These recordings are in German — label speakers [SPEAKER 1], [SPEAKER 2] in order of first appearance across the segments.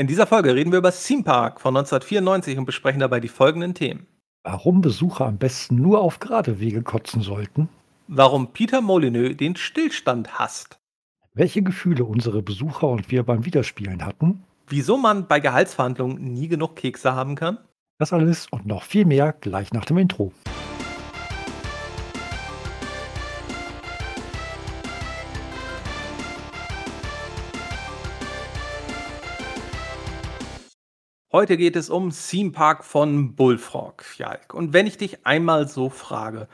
[SPEAKER 1] In dieser Folge reden wir über Theme Park von 1994 und besprechen dabei die folgenden Themen.
[SPEAKER 2] Warum Besucher am besten nur auf gerade Wege kotzen sollten.
[SPEAKER 1] Warum Peter Molyneux den Stillstand hasst.
[SPEAKER 2] Welche Gefühle unsere Besucher und wir beim Wiederspielen hatten.
[SPEAKER 1] Wieso man bei Gehaltsverhandlungen nie genug Kekse haben kann.
[SPEAKER 2] Das alles und noch viel mehr gleich nach dem Intro.
[SPEAKER 1] Heute geht es um Theme Park von Bullfrog, Jalk. Und wenn ich dich einmal so frage,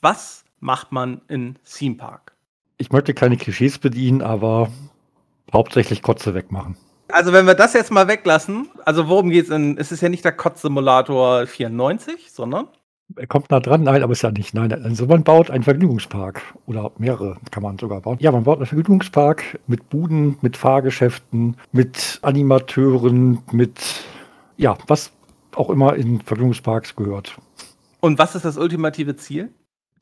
[SPEAKER 1] was macht man in Theme Park?
[SPEAKER 2] Ich möchte keine Klischees bedienen, aber hauptsächlich Kotze wegmachen.
[SPEAKER 1] Also wenn wir das jetzt mal weglassen, also worum geht es in, es ist ja nicht der Kotz-Simulator 94, sondern?
[SPEAKER 2] Er kommt nah dran, nein, aber ist ja nicht. Nein, also man baut einen Vergnügungspark oder mehrere kann man sogar bauen. Ja, man baut einen Vergnügungspark mit Buden, mit Fahrgeschäften, mit Animateuren, mit ja, was auch immer in Vergnügungsparks gehört.
[SPEAKER 1] Und was ist das ultimative Ziel?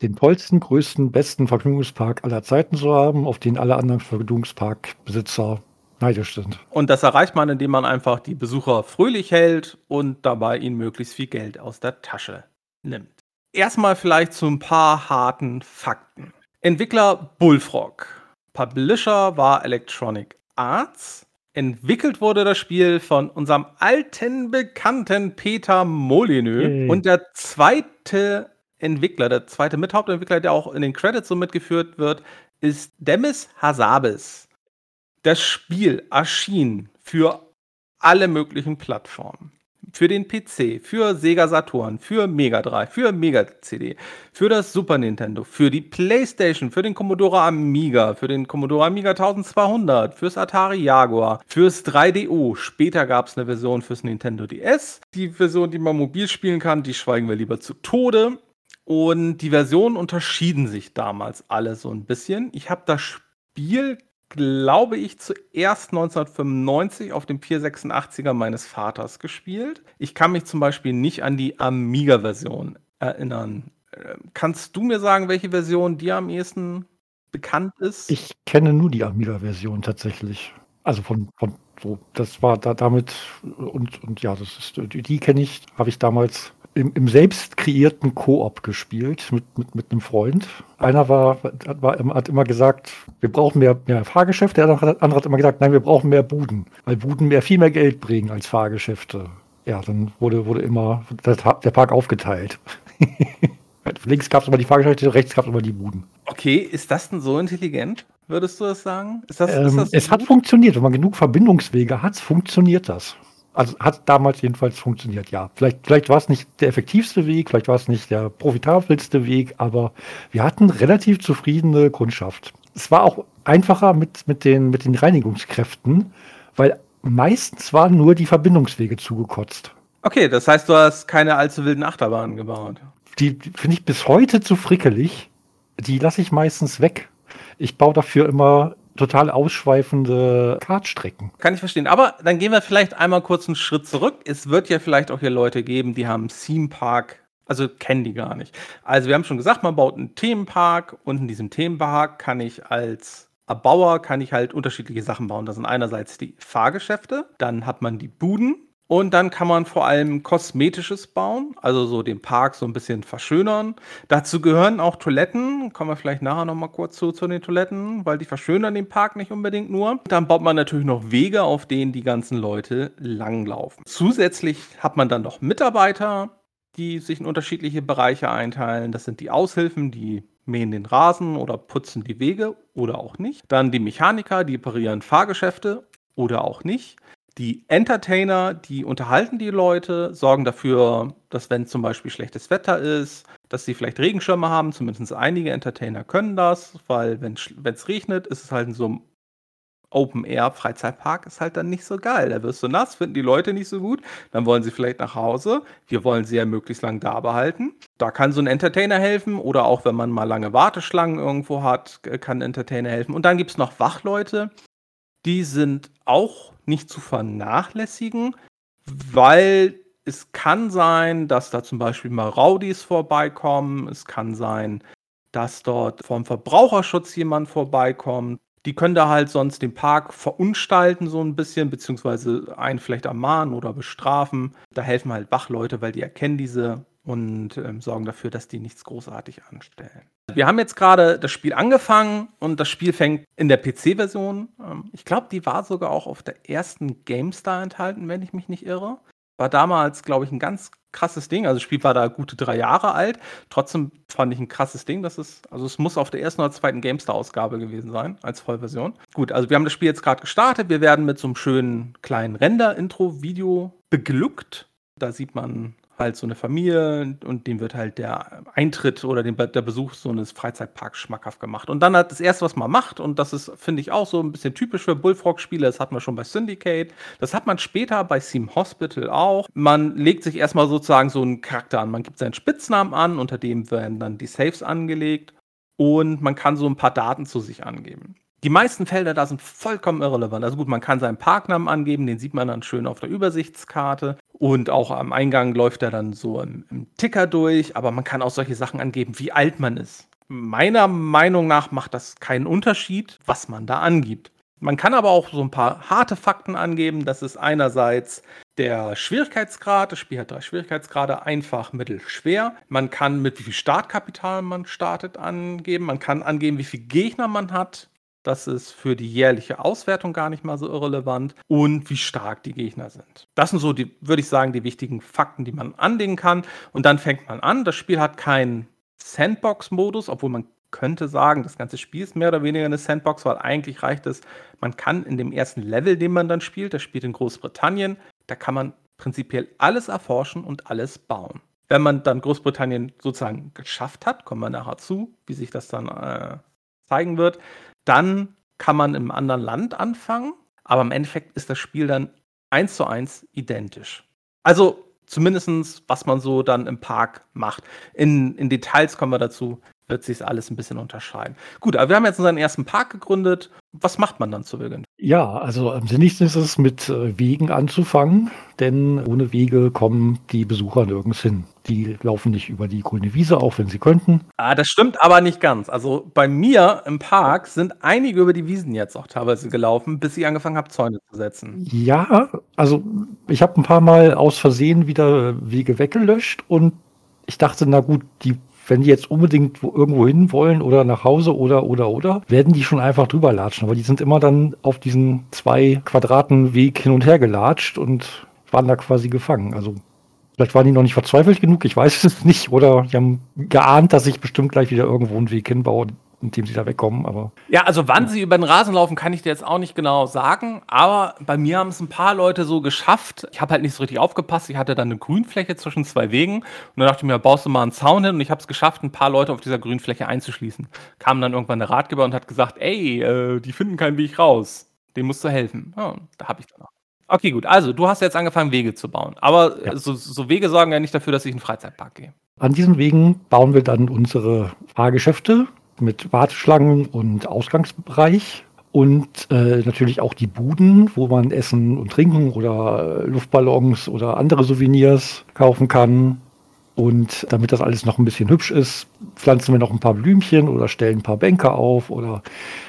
[SPEAKER 2] Den tollsten, größten, besten Vergnügungspark aller Zeiten zu haben, auf den alle anderen Vergnügungsparkbesitzer neidisch sind.
[SPEAKER 1] Und das erreicht man, indem man einfach die Besucher fröhlich hält und dabei ihnen möglichst viel Geld aus der Tasche nimmt. Erstmal vielleicht zu ein paar harten Fakten. Entwickler Bullfrog. Publisher war Electronic Arts. Entwickelt wurde das Spiel von unserem alten Bekannten Peter Molyneux. Hey. Und der zweite Entwickler, der zweite Mithauptentwickler, der auch in den Credits so mitgeführt wird, ist Demis Hassabis. Das Spiel erschien für alle möglichen Plattformen für den PC, für Sega Saturn, für Mega Drive, für Mega CD, für das Super Nintendo, für die PlayStation, für den Commodore Amiga, für den Commodore Amiga 1200, fürs Atari Jaguar, fürs 3DO. Später gab es eine Version fürs Nintendo DS. Die Version, die man mobil spielen kann, die schweigen wir lieber zu Tode. Und die Versionen unterschieden sich damals alle so ein bisschen. Ich habe das Spiel glaube ich, zuerst 1995 auf dem 486er meines Vaters gespielt. Ich kann mich zum Beispiel nicht an die Amiga-Version erinnern. Ähm, kannst du mir sagen, welche Version dir am ehesten bekannt ist?
[SPEAKER 2] Ich kenne nur die Amiga-Version tatsächlich. Also von, von so, das war da damit und, und ja, das ist die, die kenne ich, habe ich damals im, im selbst kreierten Koop gespielt mit, mit, mit einem Freund. Einer war, war, hat immer gesagt, wir brauchen mehr, mehr Fahrgeschäfte. Der andere hat immer gesagt, nein, wir brauchen mehr Buden, weil Buden mehr viel mehr Geld bringen als Fahrgeschäfte. Ja, dann wurde, wurde immer der, der Park aufgeteilt. Links gab es immer die Fahrgeschäfte, rechts gab es immer die Buden.
[SPEAKER 1] Okay, ist das denn so intelligent? Würdest du das sagen?
[SPEAKER 2] Das, ähm, das so es hat funktioniert. Wenn man genug Verbindungswege hat, funktioniert das. Also hat damals jedenfalls funktioniert, ja. Vielleicht, vielleicht war es nicht der effektivste Weg, vielleicht war es nicht der profitabelste Weg, aber wir hatten relativ zufriedene Kundschaft. Es war auch einfacher mit, mit, den, mit den Reinigungskräften, weil meistens waren nur die Verbindungswege zugekotzt.
[SPEAKER 1] Okay, das heißt, du hast keine allzu wilden Achterbahnen gebaut.
[SPEAKER 2] Die finde ich bis heute zu frickelig. Die lasse ich meistens weg. Ich baue dafür immer total ausschweifende Kartstrecken.
[SPEAKER 1] Kann ich verstehen. Aber dann gehen wir vielleicht einmal kurz einen Schritt zurück. Es wird ja vielleicht auch hier Leute geben, die haben Theme Park, also kennen die gar nicht. Also wir haben schon gesagt, man baut einen Themenpark und in diesem Themenpark kann ich als Erbauer kann ich halt unterschiedliche Sachen bauen. Das sind einerseits die Fahrgeschäfte, dann hat man die Buden, und dann kann man vor allem Kosmetisches bauen, also so den Park so ein bisschen verschönern. Dazu gehören auch Toiletten, kommen wir vielleicht nachher nochmal kurz zu, zu den Toiletten, weil die verschönern den Park nicht unbedingt nur. Dann baut man natürlich noch Wege, auf denen die ganzen Leute langlaufen. Zusätzlich hat man dann noch Mitarbeiter, die sich in unterschiedliche Bereiche einteilen. Das sind die Aushilfen, die mähen den Rasen oder putzen die Wege oder auch nicht. Dann die Mechaniker, die operieren Fahrgeschäfte oder auch nicht. Die Entertainer, die unterhalten die Leute, sorgen dafür, dass wenn zum Beispiel schlechtes Wetter ist, dass sie vielleicht Regenschirme haben. Zumindest einige Entertainer können das, weil wenn es regnet, ist es halt in so einem Open-Air-Freizeitpark ist halt dann nicht so geil. Da wirst du nass, finden die Leute nicht so gut. Dann wollen sie vielleicht nach Hause. Wir wollen sie ja möglichst lang da behalten. Da kann so ein Entertainer helfen. Oder auch wenn man mal lange Warteschlangen irgendwo hat, kann ein Entertainer helfen. Und dann gibt es noch Wachleute. Die sind auch nicht zu vernachlässigen, weil es kann sein, dass da zum Beispiel mal Raudis vorbeikommen. Es kann sein, dass dort vom Verbraucherschutz jemand vorbeikommt. Die können da halt sonst den Park verunstalten so ein bisschen, beziehungsweise einen vielleicht ermahnen oder bestrafen. Da helfen halt Wachleute, weil die erkennen diese und ähm, sorgen dafür, dass die nichts großartig anstellen. Wir haben jetzt gerade das Spiel angefangen und das Spiel fängt in der PC-Version. Ähm, ich glaube, die war sogar auch auf der ersten GameStar enthalten, wenn ich mich nicht irre. War damals, glaube ich, ein ganz krasses Ding. Also das Spiel war da gute drei Jahre alt. Trotzdem fand ich ein krasses Ding. Das ist, also es muss auf der ersten oder zweiten GameStar-Ausgabe gewesen sein, als Vollversion. Gut, also wir haben das Spiel jetzt gerade gestartet. Wir werden mit so einem schönen kleinen Render-Intro-Video beglückt. Da sieht man halt so eine Familie und dem wird halt der Eintritt oder den, der Besuch so eines Freizeitparks schmackhaft gemacht. Und dann hat das erste, was man macht, und das ist, finde ich, auch so ein bisschen typisch für Bullfrog-Spiele, das hat man schon bei Syndicate, das hat man später bei Theme Hospital auch. Man legt sich erstmal sozusagen so einen Charakter an. Man gibt seinen Spitznamen an, unter dem werden dann die Saves angelegt und man kann so ein paar Daten zu sich angeben. Die meisten Felder da sind vollkommen irrelevant. Also gut, man kann seinen Parknamen angeben, den sieht man dann schön auf der Übersichtskarte. Und auch am Eingang läuft er dann so im, im Ticker durch, aber man kann auch solche Sachen angeben, wie alt man ist. Meiner Meinung nach macht das keinen Unterschied, was man da angibt. Man kann aber auch so ein paar harte Fakten angeben. Das ist einerseits der Schwierigkeitsgrad. Das Spiel hat drei Schwierigkeitsgrade: einfach, mittel, schwer. Man kann mit wie viel Startkapital man startet angeben. Man kann angeben, wie viele Gegner man hat. Das ist für die jährliche Auswertung gar nicht mal so irrelevant und wie stark die Gegner sind. Das sind so die, würde ich sagen, die wichtigen Fakten, die man anlegen kann. Und dann fängt man an. Das Spiel hat keinen Sandbox-Modus, obwohl man könnte sagen, das ganze Spiel ist mehr oder weniger eine Sandbox, weil eigentlich reicht es, man kann in dem ersten Level, den man dann spielt, das spielt in Großbritannien, da kann man prinzipiell alles erforschen und alles bauen. Wenn man dann Großbritannien sozusagen geschafft hat, kommen wir nachher zu, wie sich das dann äh, zeigen wird, dann kann man im anderen Land anfangen, aber im Endeffekt ist das Spiel dann eins zu eins identisch. Also zumindest, was man so dann im Park macht. In, in Details kommen wir dazu, wird sich alles ein bisschen unterscheiden. Gut, aber wir haben jetzt unseren ersten Park gegründet. Was macht man dann zu Beginn?
[SPEAKER 2] Ja, also am sinnigsten ist es, mit äh, Wegen anzufangen, denn ohne Wege kommen die Besucher nirgends hin. Die laufen nicht über die grüne Wiese, auch wenn sie könnten.
[SPEAKER 1] Ah, das stimmt aber nicht ganz. Also bei mir im Park sind einige über die Wiesen jetzt auch teilweise gelaufen, bis ich angefangen habe, Zäune zu setzen.
[SPEAKER 2] Ja, also ich habe ein paar Mal aus Versehen wieder Wege weggelöscht und ich dachte, na gut, die wenn die jetzt unbedingt irgendwo hin wollen oder nach Hause oder, oder, oder, werden die schon einfach drüber latschen. Aber die sind immer dann auf diesen zwei Quadraten Weg hin und her gelatscht und waren da quasi gefangen. Also vielleicht waren die noch nicht verzweifelt genug, ich weiß es nicht. Oder die haben geahnt, dass ich bestimmt gleich wieder irgendwo einen Weg hinbaue, indem sie da wegkommen. Aber
[SPEAKER 1] ja, also wann sie über den Rasen laufen, kann ich dir jetzt auch nicht genau sagen. Aber bei mir haben es ein paar Leute so geschafft. Ich habe halt nicht so richtig aufgepasst. Ich hatte dann eine Grünfläche zwischen zwei Wegen und dann dachte ich mir, baust du mal einen Zaun hin und ich habe es geschafft, ein paar Leute auf dieser Grünfläche einzuschließen. Kam dann irgendwann der Ratgeber und hat gesagt, ey, äh, die finden keinen Weg raus. Dem musst du helfen. Ja, da habe ich dann auch. Okay, gut. Also, du hast jetzt angefangen, Wege zu bauen. Aber ja. so, so, Wege sorgen ja nicht dafür, dass ich in den Freizeitpark gehe.
[SPEAKER 2] An diesen Wegen bauen wir dann unsere Fahrgeschäfte, mit Warteschlangen und Ausgangsbereich. Und äh, natürlich auch die Buden, wo man Essen und Trinken oder Luftballons oder andere Souvenirs kaufen kann. Und damit das alles noch ein bisschen hübsch ist, pflanzen wir noch ein paar Blümchen oder stellen ein paar Bänke auf oder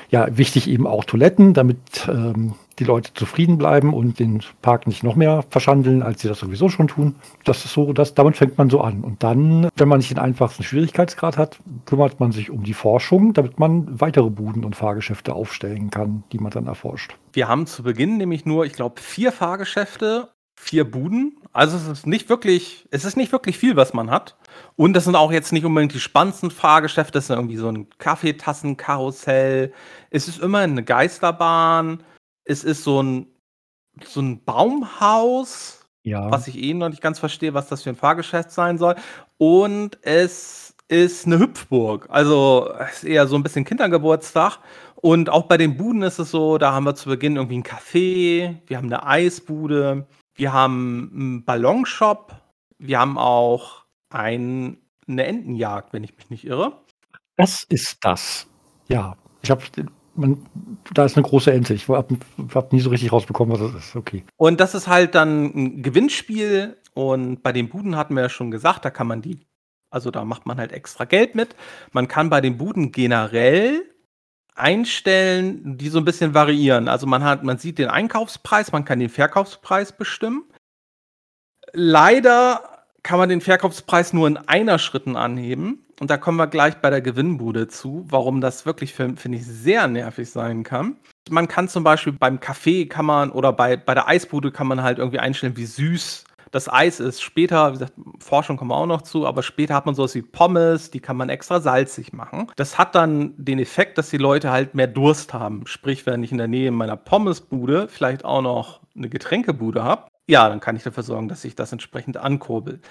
[SPEAKER 2] ja, wichtig eben auch Toiletten, damit ähm, die Leute zufrieden bleiben und den Park nicht noch mehr verschandeln, als sie das sowieso schon tun. Das ist so, dass damit fängt man so an. Und dann, wenn man nicht den einfachsten Schwierigkeitsgrad hat, kümmert man sich um die Forschung, damit man weitere Buden und Fahrgeschäfte aufstellen kann, die man dann erforscht.
[SPEAKER 1] Wir haben zu Beginn nämlich nur, ich glaube, vier Fahrgeschäfte, vier Buden. Also es ist nicht wirklich, es ist nicht wirklich viel, was man hat. Und das sind auch jetzt nicht unbedingt die spannendsten Fahrgeschäfte. Das ist irgendwie so ein Kaffeetassenkarussell. Es ist immer eine Geisterbahn. Es ist so ein, so ein Baumhaus, ja. was ich eh noch nicht ganz verstehe, was das für ein Fahrgeschäft sein soll. Und es ist eine Hüpfburg. Also es ist eher so ein bisschen Kindergeburtstag. Und auch bei den Buden ist es so, da haben wir zu Beginn irgendwie ein Café, wir haben eine Eisbude, wir haben einen Ballonshop, wir haben auch ein, eine Entenjagd, wenn ich mich nicht irre.
[SPEAKER 2] Das ist das. Ja, ich habe man, da ist eine große Ente. Ich habe hab nie so richtig rausbekommen, was das ist. Okay.
[SPEAKER 1] Und das ist halt dann ein Gewinnspiel. Und bei den Buden hatten wir ja schon gesagt, da kann man die, also da macht man halt extra Geld mit. Man kann bei den Buden generell einstellen, die so ein bisschen variieren. Also man hat, man sieht den Einkaufspreis, man kann den Verkaufspreis bestimmen. Leider kann man den Verkaufspreis nur in einer Schritten anheben. Und da kommen wir gleich bei der Gewinnbude zu, warum das wirklich, finde ich, sehr nervig sein kann. Man kann zum Beispiel beim Kaffee kann man oder bei, bei der Eisbude kann man halt irgendwie einstellen, wie süß das Eis ist. Später, wie gesagt, Forschung kommen wir auch noch zu, aber später hat man sowas wie Pommes, die kann man extra salzig machen. Das hat dann den Effekt, dass die Leute halt mehr Durst haben. Sprich, wenn ich in der Nähe meiner Pommesbude vielleicht auch noch eine Getränkebude habe, ja, dann kann ich dafür sorgen, dass ich das entsprechend ankurbel.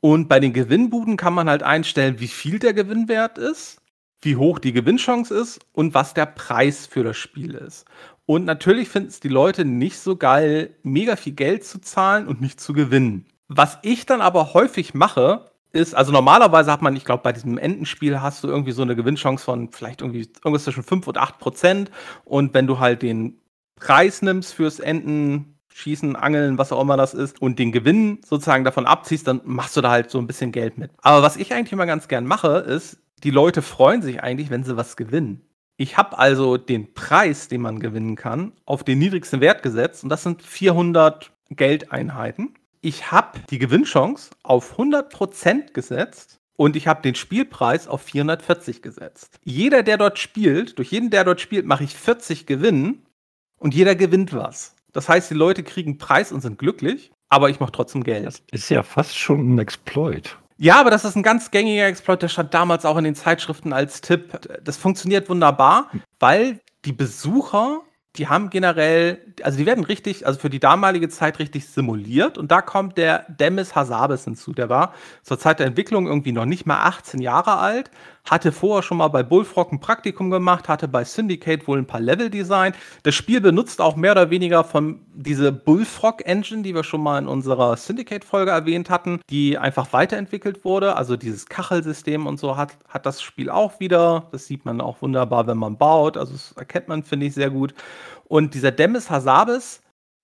[SPEAKER 1] Und bei den Gewinnbuden kann man halt einstellen, wie viel der Gewinnwert ist, wie hoch die Gewinnchance ist und was der Preis für das Spiel ist. Und natürlich finden es die Leute nicht so geil, mega viel Geld zu zahlen und nicht zu gewinnen. Was ich dann aber häufig mache, ist, also normalerweise hat man, ich glaube, bei diesem Endenspiel hast du irgendwie so eine Gewinnchance von vielleicht irgendwie irgendwas zwischen 5 und 8 Prozent. Und wenn du halt den Preis nimmst fürs Enden, Schießen, Angeln, was auch immer das ist, und den Gewinn sozusagen davon abziehst, dann machst du da halt so ein bisschen Geld mit. Aber was ich eigentlich immer ganz gern mache, ist, die Leute freuen sich eigentlich, wenn sie was gewinnen. Ich habe also den Preis, den man gewinnen kann, auf den niedrigsten Wert gesetzt und das sind 400 Geldeinheiten. Ich habe die Gewinnchance auf 100% gesetzt und ich habe den Spielpreis auf 440 gesetzt. Jeder, der dort spielt, durch jeden, der dort spielt, mache ich 40 Gewinnen und jeder gewinnt was. Das heißt, die Leute kriegen Preis und sind glücklich, aber ich mache trotzdem Geld. Das
[SPEAKER 2] ist ja fast schon ein Exploit.
[SPEAKER 1] Ja, aber das ist ein ganz gängiger Exploit, der stand damals auch in den Zeitschriften als Tipp. Das funktioniert wunderbar, weil die Besucher die haben generell, also die werden richtig, also für die damalige Zeit richtig simuliert. Und da kommt der Demis Hassabis hinzu. Der war zur Zeit der Entwicklung irgendwie noch nicht mal 18 Jahre alt, hatte vorher schon mal bei Bullfrog ein Praktikum gemacht, hatte bei Syndicate wohl ein paar Level Design. Das Spiel benutzt auch mehr oder weniger von diese Bullfrog Engine, die wir schon mal in unserer Syndicate Folge erwähnt hatten, die einfach weiterentwickelt wurde. Also dieses Kachelsystem und so hat, hat das Spiel auch wieder. Das sieht man auch wunderbar, wenn man baut. Also das erkennt man, finde ich, sehr gut. Und dieser Demis Hassabis,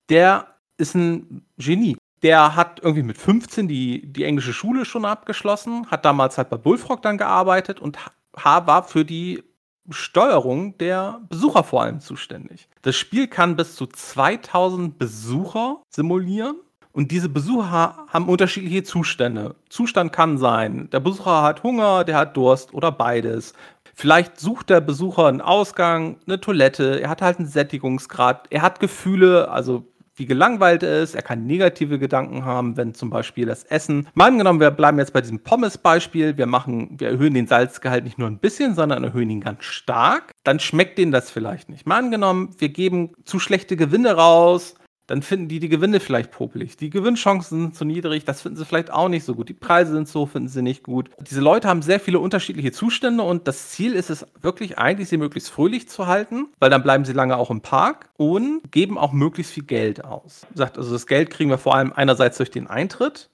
[SPEAKER 1] der ist ein Genie. Der hat irgendwie mit 15 die, die englische Schule schon abgeschlossen, hat damals halt bei Bullfrog dann gearbeitet und war für die Steuerung der Besucher vor allem zuständig. Das Spiel kann bis zu 2000 Besucher simulieren und diese Besucher haben unterschiedliche Zustände. Zustand kann sein, der Besucher hat Hunger, der hat Durst oder beides. Vielleicht sucht der Besucher einen Ausgang, eine Toilette, er hat halt einen Sättigungsgrad, er hat Gefühle, also wie gelangweilt er ist, er kann negative Gedanken haben, wenn zum Beispiel das Essen. Mal angenommen, wir bleiben jetzt bei diesem Pommes-Beispiel, wir machen, wir erhöhen den Salzgehalt nicht nur ein bisschen, sondern erhöhen ihn ganz stark, dann schmeckt denen das vielleicht nicht. Mal angenommen, wir geben zu schlechte Gewinne raus, dann finden die die Gewinne vielleicht popelig. Die Gewinnchancen sind zu niedrig, das finden sie vielleicht auch nicht so gut. Die Preise sind so, finden sie nicht gut. Diese Leute haben sehr viele unterschiedliche Zustände und das Ziel ist es wirklich eigentlich, sie möglichst fröhlich zu halten, weil dann bleiben sie lange auch im Park und geben auch möglichst viel Geld aus. Sagt also, das Geld kriegen wir vor allem einerseits durch den Eintritt.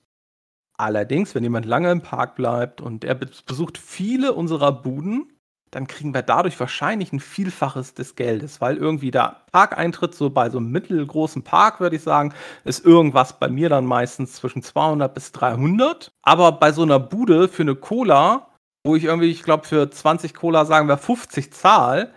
[SPEAKER 1] Allerdings, wenn jemand lange im Park bleibt und er besucht viele unserer Buden, dann kriegen wir dadurch wahrscheinlich ein Vielfaches des Geldes, weil irgendwie der Parkeintritt so bei so einem mittelgroßen Park, würde ich sagen, ist irgendwas bei mir dann meistens zwischen 200 bis 300. Aber bei so einer Bude für eine Cola, wo ich irgendwie, ich glaube, für 20 Cola sagen wir 50 zahl,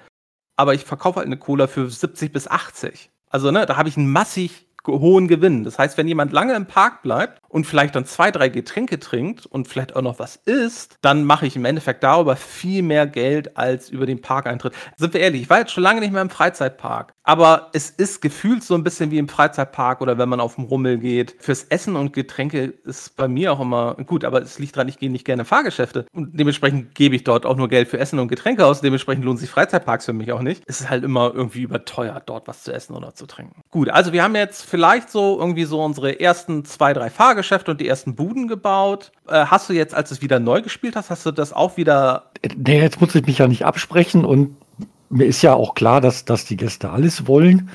[SPEAKER 1] aber ich verkaufe halt eine Cola für 70 bis 80. Also, ne, da habe ich einen massig hohen Gewinn. Das heißt, wenn jemand lange im Park bleibt und vielleicht dann zwei, drei Getränke trinkt und vielleicht auch noch was isst, dann mache ich im Endeffekt darüber viel mehr Geld als über den Parkeintritt. Sind wir ehrlich, ich war jetzt schon lange nicht mehr im Freizeitpark, aber es ist gefühlt so ein bisschen wie im Freizeitpark oder wenn man auf dem Rummel geht. Fürs Essen und Getränke ist bei mir auch immer gut, aber es liegt daran, ich gehe nicht gerne Fahrgeschäfte und dementsprechend gebe ich dort auch nur Geld für Essen und Getränke aus. Dementsprechend lohnen sich Freizeitparks für mich auch nicht. Es ist halt immer irgendwie überteuert, dort was zu essen oder zu trinken. Gut, also wir haben jetzt vielleicht so irgendwie so unsere ersten zwei, drei Fahrgeschäfte und die ersten Buden gebaut. Äh, hast du jetzt, als du es wieder neu gespielt hast, hast du das auch wieder.
[SPEAKER 2] Nee, jetzt muss ich mich ja nicht absprechen und mir ist ja auch klar, dass, dass die Gäste alles wollen.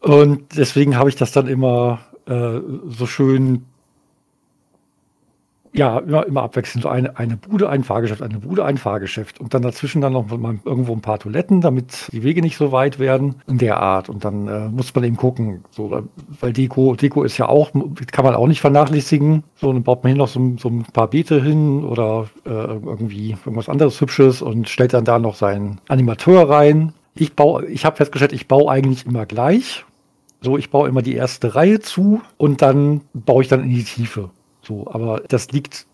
[SPEAKER 2] Und deswegen habe ich das dann immer äh, so schön Ja, immer, immer abwechselnd. So eine, eine Bude, ein Fahrgeschäft, eine Bude, ein Fahrgeschäft. Und dann dazwischen dann noch mal irgendwo ein paar Toiletten, damit die Wege nicht so weit werden. In der Art. Und dann äh, muss man eben gucken. So, weil Deko, Deko ist ja auch, kann man auch nicht vernachlässigen. So, dann baut man hier noch so, so ein paar Beete hin oder äh, irgendwie irgendwas anderes Hübsches und stellt dann da noch seinen Animateur rein. Ich baue, ich habe festgestellt, ich baue eigentlich immer gleich. So, ich baue immer die erste Reihe zu und dann baue ich dann in die Tiefe. So, aber das liegt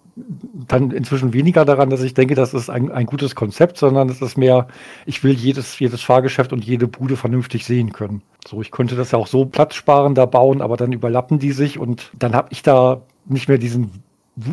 [SPEAKER 2] dann inzwischen weniger daran, dass ich denke, das ist ein, ein gutes Konzept, sondern es ist mehr, ich will jedes, jedes Fahrgeschäft und jede Bude vernünftig sehen können. So, ich könnte das ja auch so platzsparender bauen, aber dann überlappen die sich und dann habe ich da nicht mehr diesen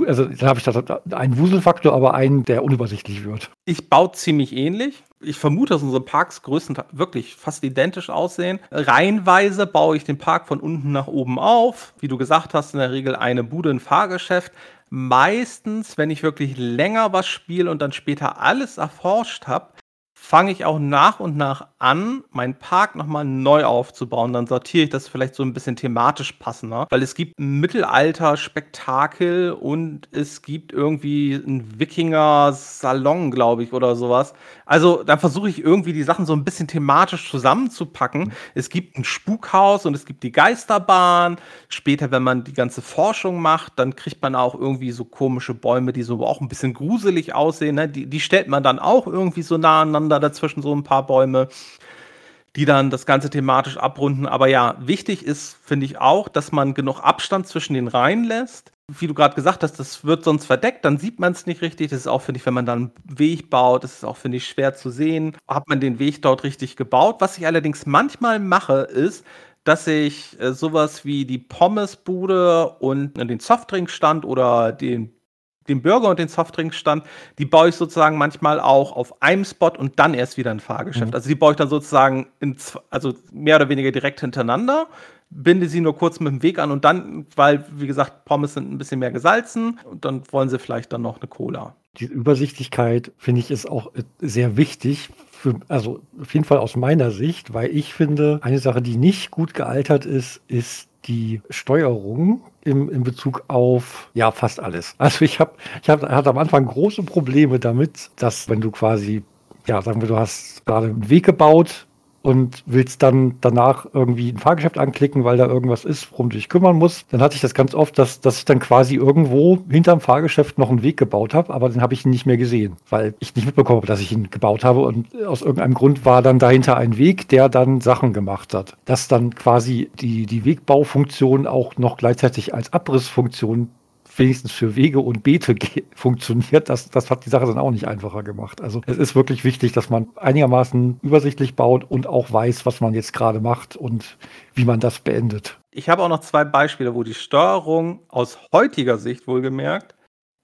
[SPEAKER 2] also dann habe ich da einen Wuselfaktor, aber einen, der unübersichtlich wird.
[SPEAKER 1] Ich baue ziemlich ähnlich. Ich vermute, dass unsere Parks größtenteils wirklich fast identisch aussehen. Reihenweise baue ich den Park von unten nach oben auf. Wie du gesagt hast, in der Regel eine Bude, ein Fahrgeschäft. Meistens, wenn ich wirklich länger was spiele und dann später alles erforscht habe, fange ich auch nach und nach an, meinen Park nochmal neu aufzubauen. Dann sortiere ich das vielleicht so ein bisschen thematisch passender, weil es gibt ein Mittelalter-Spektakel und es gibt irgendwie einen Wikinger-Salon, glaube ich, oder sowas. Also dann versuche ich irgendwie die Sachen so ein bisschen thematisch zusammenzupacken. Mhm. Es gibt ein Spukhaus und es gibt die Geisterbahn. Später, wenn man die ganze Forschung macht, dann kriegt man auch irgendwie so komische Bäume, die so auch ein bisschen gruselig aussehen. Ne? Die, die stellt man dann auch irgendwie so nah aneinander dazwischen so ein paar Bäume die dann das Ganze thematisch abrunden. Aber ja, wichtig ist, finde ich auch, dass man genug Abstand zwischen den Reihen lässt. Wie du gerade gesagt hast, das wird sonst verdeckt, dann sieht man es nicht richtig. Das ist auch, finde ich, wenn man dann einen Weg baut, das ist auch, finde ich, schwer zu sehen. Hat man den Weg dort richtig gebaut? Was ich allerdings manchmal mache, ist, dass ich äh, sowas wie die Pommesbude und den Softdrinkstand oder den den Burger und den Softdrinkstand, die baue ich sozusagen manchmal auch auf einem Spot und dann erst wieder ein Fahrgeschäft. Mhm. Also die baue ich dann sozusagen in, also mehr oder weniger direkt hintereinander, binde sie nur kurz mit dem Weg an und dann, weil, wie gesagt, Pommes sind ein bisschen mehr gesalzen und dann wollen sie vielleicht dann noch eine Cola.
[SPEAKER 2] Die Übersichtlichkeit, finde ich, ist auch sehr wichtig. Für, also auf jeden Fall aus meiner Sicht, weil ich finde, eine Sache, die nicht gut gealtert ist, ist die Steuerung im, in Bezug auf ja fast alles. Also ich habe ich hab, hatte am Anfang große Probleme damit, dass wenn du quasi ja sagen wir, du hast gerade einen Weg gebaut und willst dann danach irgendwie ein Fahrgeschäft anklicken, weil da irgendwas ist, worum du dich kümmern musst, dann hatte ich das ganz oft, dass, dass ich dann quasi irgendwo hinterm Fahrgeschäft noch einen Weg gebaut habe, aber den habe ich nicht mehr gesehen, weil ich nicht mitbekommen habe, dass ich ihn gebaut habe und aus irgendeinem Grund war dann dahinter ein Weg, der dann Sachen gemacht hat. Dass dann quasi die, die Wegbaufunktion auch noch gleichzeitig als Abrissfunktion wenigstens für Wege und Beete funktioniert, das, das hat die Sache dann auch nicht einfacher gemacht. Also es ist wirklich wichtig, dass man einigermaßen übersichtlich baut und auch weiß, was man jetzt gerade macht und wie man das beendet.
[SPEAKER 1] Ich habe auch noch zwei Beispiele, wo die Steuerung aus heutiger Sicht wohlgemerkt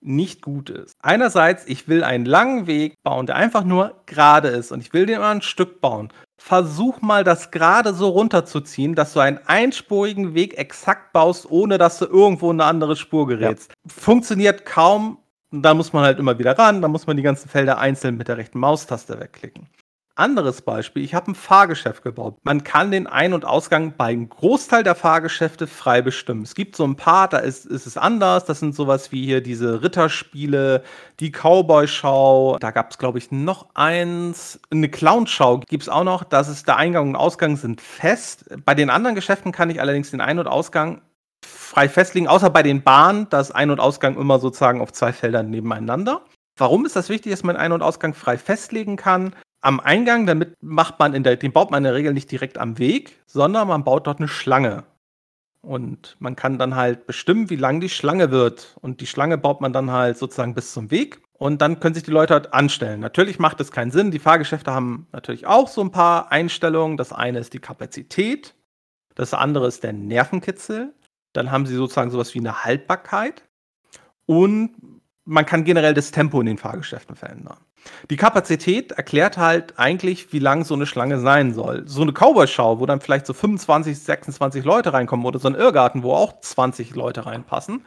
[SPEAKER 1] nicht gut ist. Einerseits, ich will einen langen Weg bauen, der einfach nur gerade ist und ich will den mal ein Stück bauen versuch mal das gerade so runterzuziehen, dass du einen einspurigen Weg exakt baust, ohne dass du irgendwo in eine andere Spur gerätst. Ja. Funktioniert kaum. Da muss man halt immer wieder ran, da muss man die ganzen Felder einzeln mit der rechten Maustaste wegklicken. Anderes Beispiel, ich habe ein Fahrgeschäft gebaut. Man kann den Ein- und Ausgang bei einem Großteil der Fahrgeschäfte frei bestimmen. Es gibt so ein paar, da ist, ist es anders. Das sind sowas wie hier diese Ritterspiele, die Cowboy-Schau. Da gab es, glaube ich, noch eins. Eine Clown-Schau gibt es auch noch. Das ist der Eingang und Ausgang sind fest. Bei den anderen Geschäften kann ich allerdings den Ein- und Ausgang frei festlegen, außer bei den Bahnen, da ist Ein- und Ausgang immer sozusagen auf zwei Feldern nebeneinander. Warum ist das wichtig, dass man Ein- und Ausgang frei festlegen kann? Am Eingang, damit macht man in der, den baut man in der Regel nicht direkt am Weg, sondern man baut dort eine Schlange. Und man kann dann halt bestimmen, wie lang die Schlange wird. Und die Schlange baut man dann halt sozusagen bis zum Weg. Und dann können sich die Leute halt anstellen. Natürlich macht es keinen Sinn. Die Fahrgeschäfte haben natürlich auch so ein paar Einstellungen. Das eine ist die Kapazität. Das andere ist der Nervenkitzel. Dann haben sie sozusagen sowas wie eine Haltbarkeit. Und man kann generell das Tempo in den Fahrgeschäften verändern. Die Kapazität erklärt halt eigentlich, wie lang so eine Schlange sein soll. So eine Cowboy-Schau, wo dann vielleicht so 25, 26 Leute reinkommen oder so ein Irrgarten, wo auch 20 Leute reinpassen.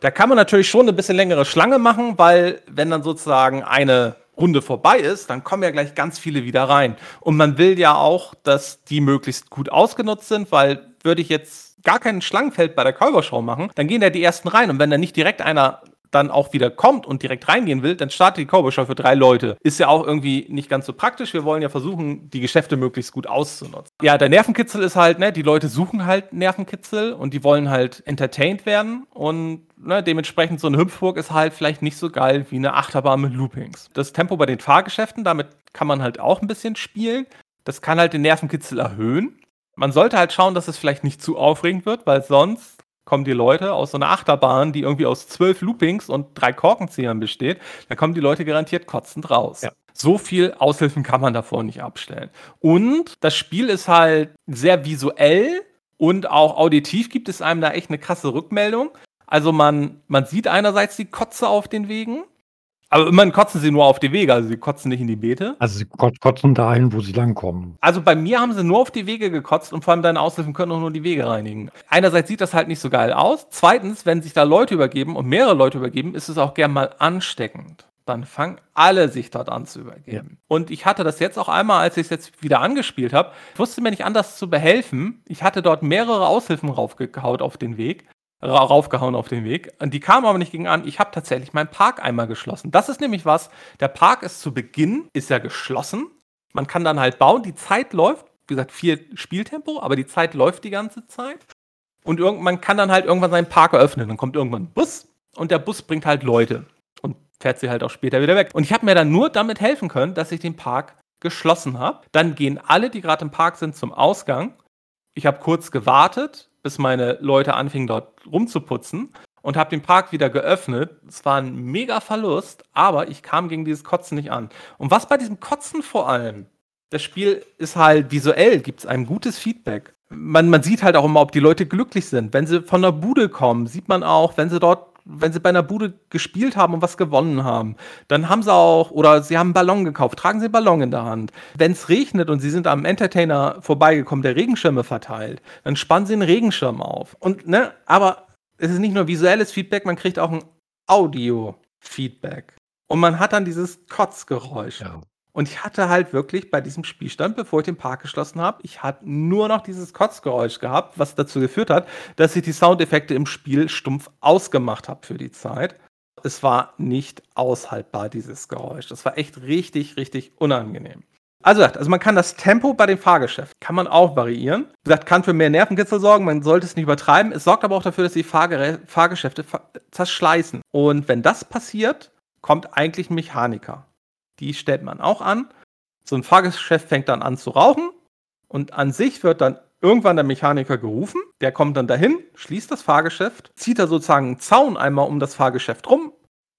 [SPEAKER 1] Da kann man natürlich schon eine bisschen längere Schlange machen, weil wenn dann sozusagen eine Runde vorbei ist, dann kommen ja gleich ganz viele wieder rein. Und man will ja auch, dass die möglichst gut ausgenutzt sind, weil würde ich jetzt gar kein Schlangenfeld bei der Cowboy-Show machen, dann gehen da die ersten rein. Und wenn da nicht direkt einer dann auch wieder kommt und direkt reingehen will, dann startet die Cowboy Show für drei Leute. Ist ja auch irgendwie nicht ganz so praktisch. Wir wollen ja versuchen, die Geschäfte möglichst gut auszunutzen. Ja, der Nervenkitzel ist halt, ne, die Leute suchen halt Nervenkitzel und die wollen halt entertained werden und ne, dementsprechend so eine Hüpfburg ist halt vielleicht nicht so geil wie eine Achterbahn mit Loopings. Das Tempo bei den Fahrgeschäften, damit kann man halt auch ein bisschen spielen. Das kann halt den Nervenkitzel erhöhen. Man sollte halt schauen, dass es vielleicht nicht zu aufregend wird, weil sonst kommen die Leute aus so einer Achterbahn, die irgendwie aus zwölf Loopings und drei Korkenziehern besteht, da kommen die Leute garantiert kotzend raus. Ja. So viel Aushilfen kann man davor nicht abstellen. Und das Spiel ist halt sehr visuell und auch auditiv gibt es einem da echt eine krasse Rückmeldung. Also man, man sieht einerseits die Kotze auf den Wegen, aber immerhin kotzen sie nur auf die Wege, also sie kotzen nicht in die Beete.
[SPEAKER 2] Also sie kotzen dahin, wo sie langkommen.
[SPEAKER 1] Also bei mir haben sie nur auf die Wege gekotzt und vor allem deine Aushilfen können auch nur die Wege reinigen. Einerseits sieht das halt nicht so geil aus. Zweitens, wenn sich da Leute übergeben und mehrere Leute übergeben, ist es auch gern mal ansteckend. Dann fangen alle sich dort an zu übergeben. Ja. Und ich hatte das jetzt auch einmal, als ich es jetzt wieder angespielt habe. Ich wusste mir nicht anders zu behelfen. Ich hatte dort mehrere Aushilfen raufgehaut auf den Weg raufgehauen auf den Weg. Und die kamen aber nicht gegen an. Ich habe tatsächlich meinen Park einmal geschlossen. Das ist nämlich was. Der Park ist zu Beginn, ist ja geschlossen. Man kann dann halt bauen. Die Zeit läuft. Wie gesagt, vier Spieltempo, aber die Zeit läuft die ganze Zeit. Und man kann dann halt irgendwann seinen Park eröffnen. Dann kommt irgendwann ein Bus und der Bus bringt halt Leute und fährt sie halt auch später wieder weg. Und ich habe mir dann nur damit helfen können, dass ich den Park geschlossen habe. Dann gehen alle, die gerade im Park sind, zum Ausgang. Ich habe kurz gewartet, bis meine Leute anfingen dort rumzuputzen und habe den Park wieder geöffnet. Es war ein mega Verlust, aber ich kam gegen dieses Kotzen nicht an. Und was bei diesem Kotzen vor allem, das Spiel ist halt visuell, gibt es ein gutes Feedback. Man, man sieht halt auch immer, ob die Leute glücklich sind. Wenn sie von der Bude kommen, sieht man auch, wenn sie dort wenn sie bei einer Bude gespielt haben und was gewonnen haben, dann haben sie auch, oder sie haben einen Ballon gekauft, tragen sie einen Ballon in der Hand. Wenn es regnet und sie sind am Entertainer vorbeigekommen, der Regenschirme verteilt, dann spannen sie einen Regenschirm auf. Und, ne, aber es ist nicht nur visuelles Feedback, man kriegt auch ein Audio-Feedback. Und man hat dann dieses Kotzgeräusch. Ja. Und ich hatte halt wirklich bei diesem Spielstand, bevor ich den Park geschlossen habe, ich hatte nur noch dieses Kotzgeräusch gehabt, was dazu geführt hat, dass ich die Soundeffekte im Spiel stumpf ausgemacht habe für die Zeit. Es war nicht aushaltbar, dieses Geräusch. Das war echt richtig, richtig unangenehm. Also, also man kann das Tempo bei dem Fahrgeschäft, kann man auch variieren. Wie gesagt, kann für mehr Nervenkitzel sorgen, man sollte es nicht übertreiben. Es sorgt aber auch dafür, dass die Fahrger Fahrgeschäfte zerschleißen. Und wenn das passiert, kommt eigentlich ein Mechaniker die stellt man auch an. So ein Fahrgeschäft fängt dann an zu rauchen und an sich wird dann irgendwann der Mechaniker gerufen. Der kommt dann dahin, schließt das Fahrgeschäft, zieht da sozusagen einen Zaun einmal um das Fahrgeschäft rum,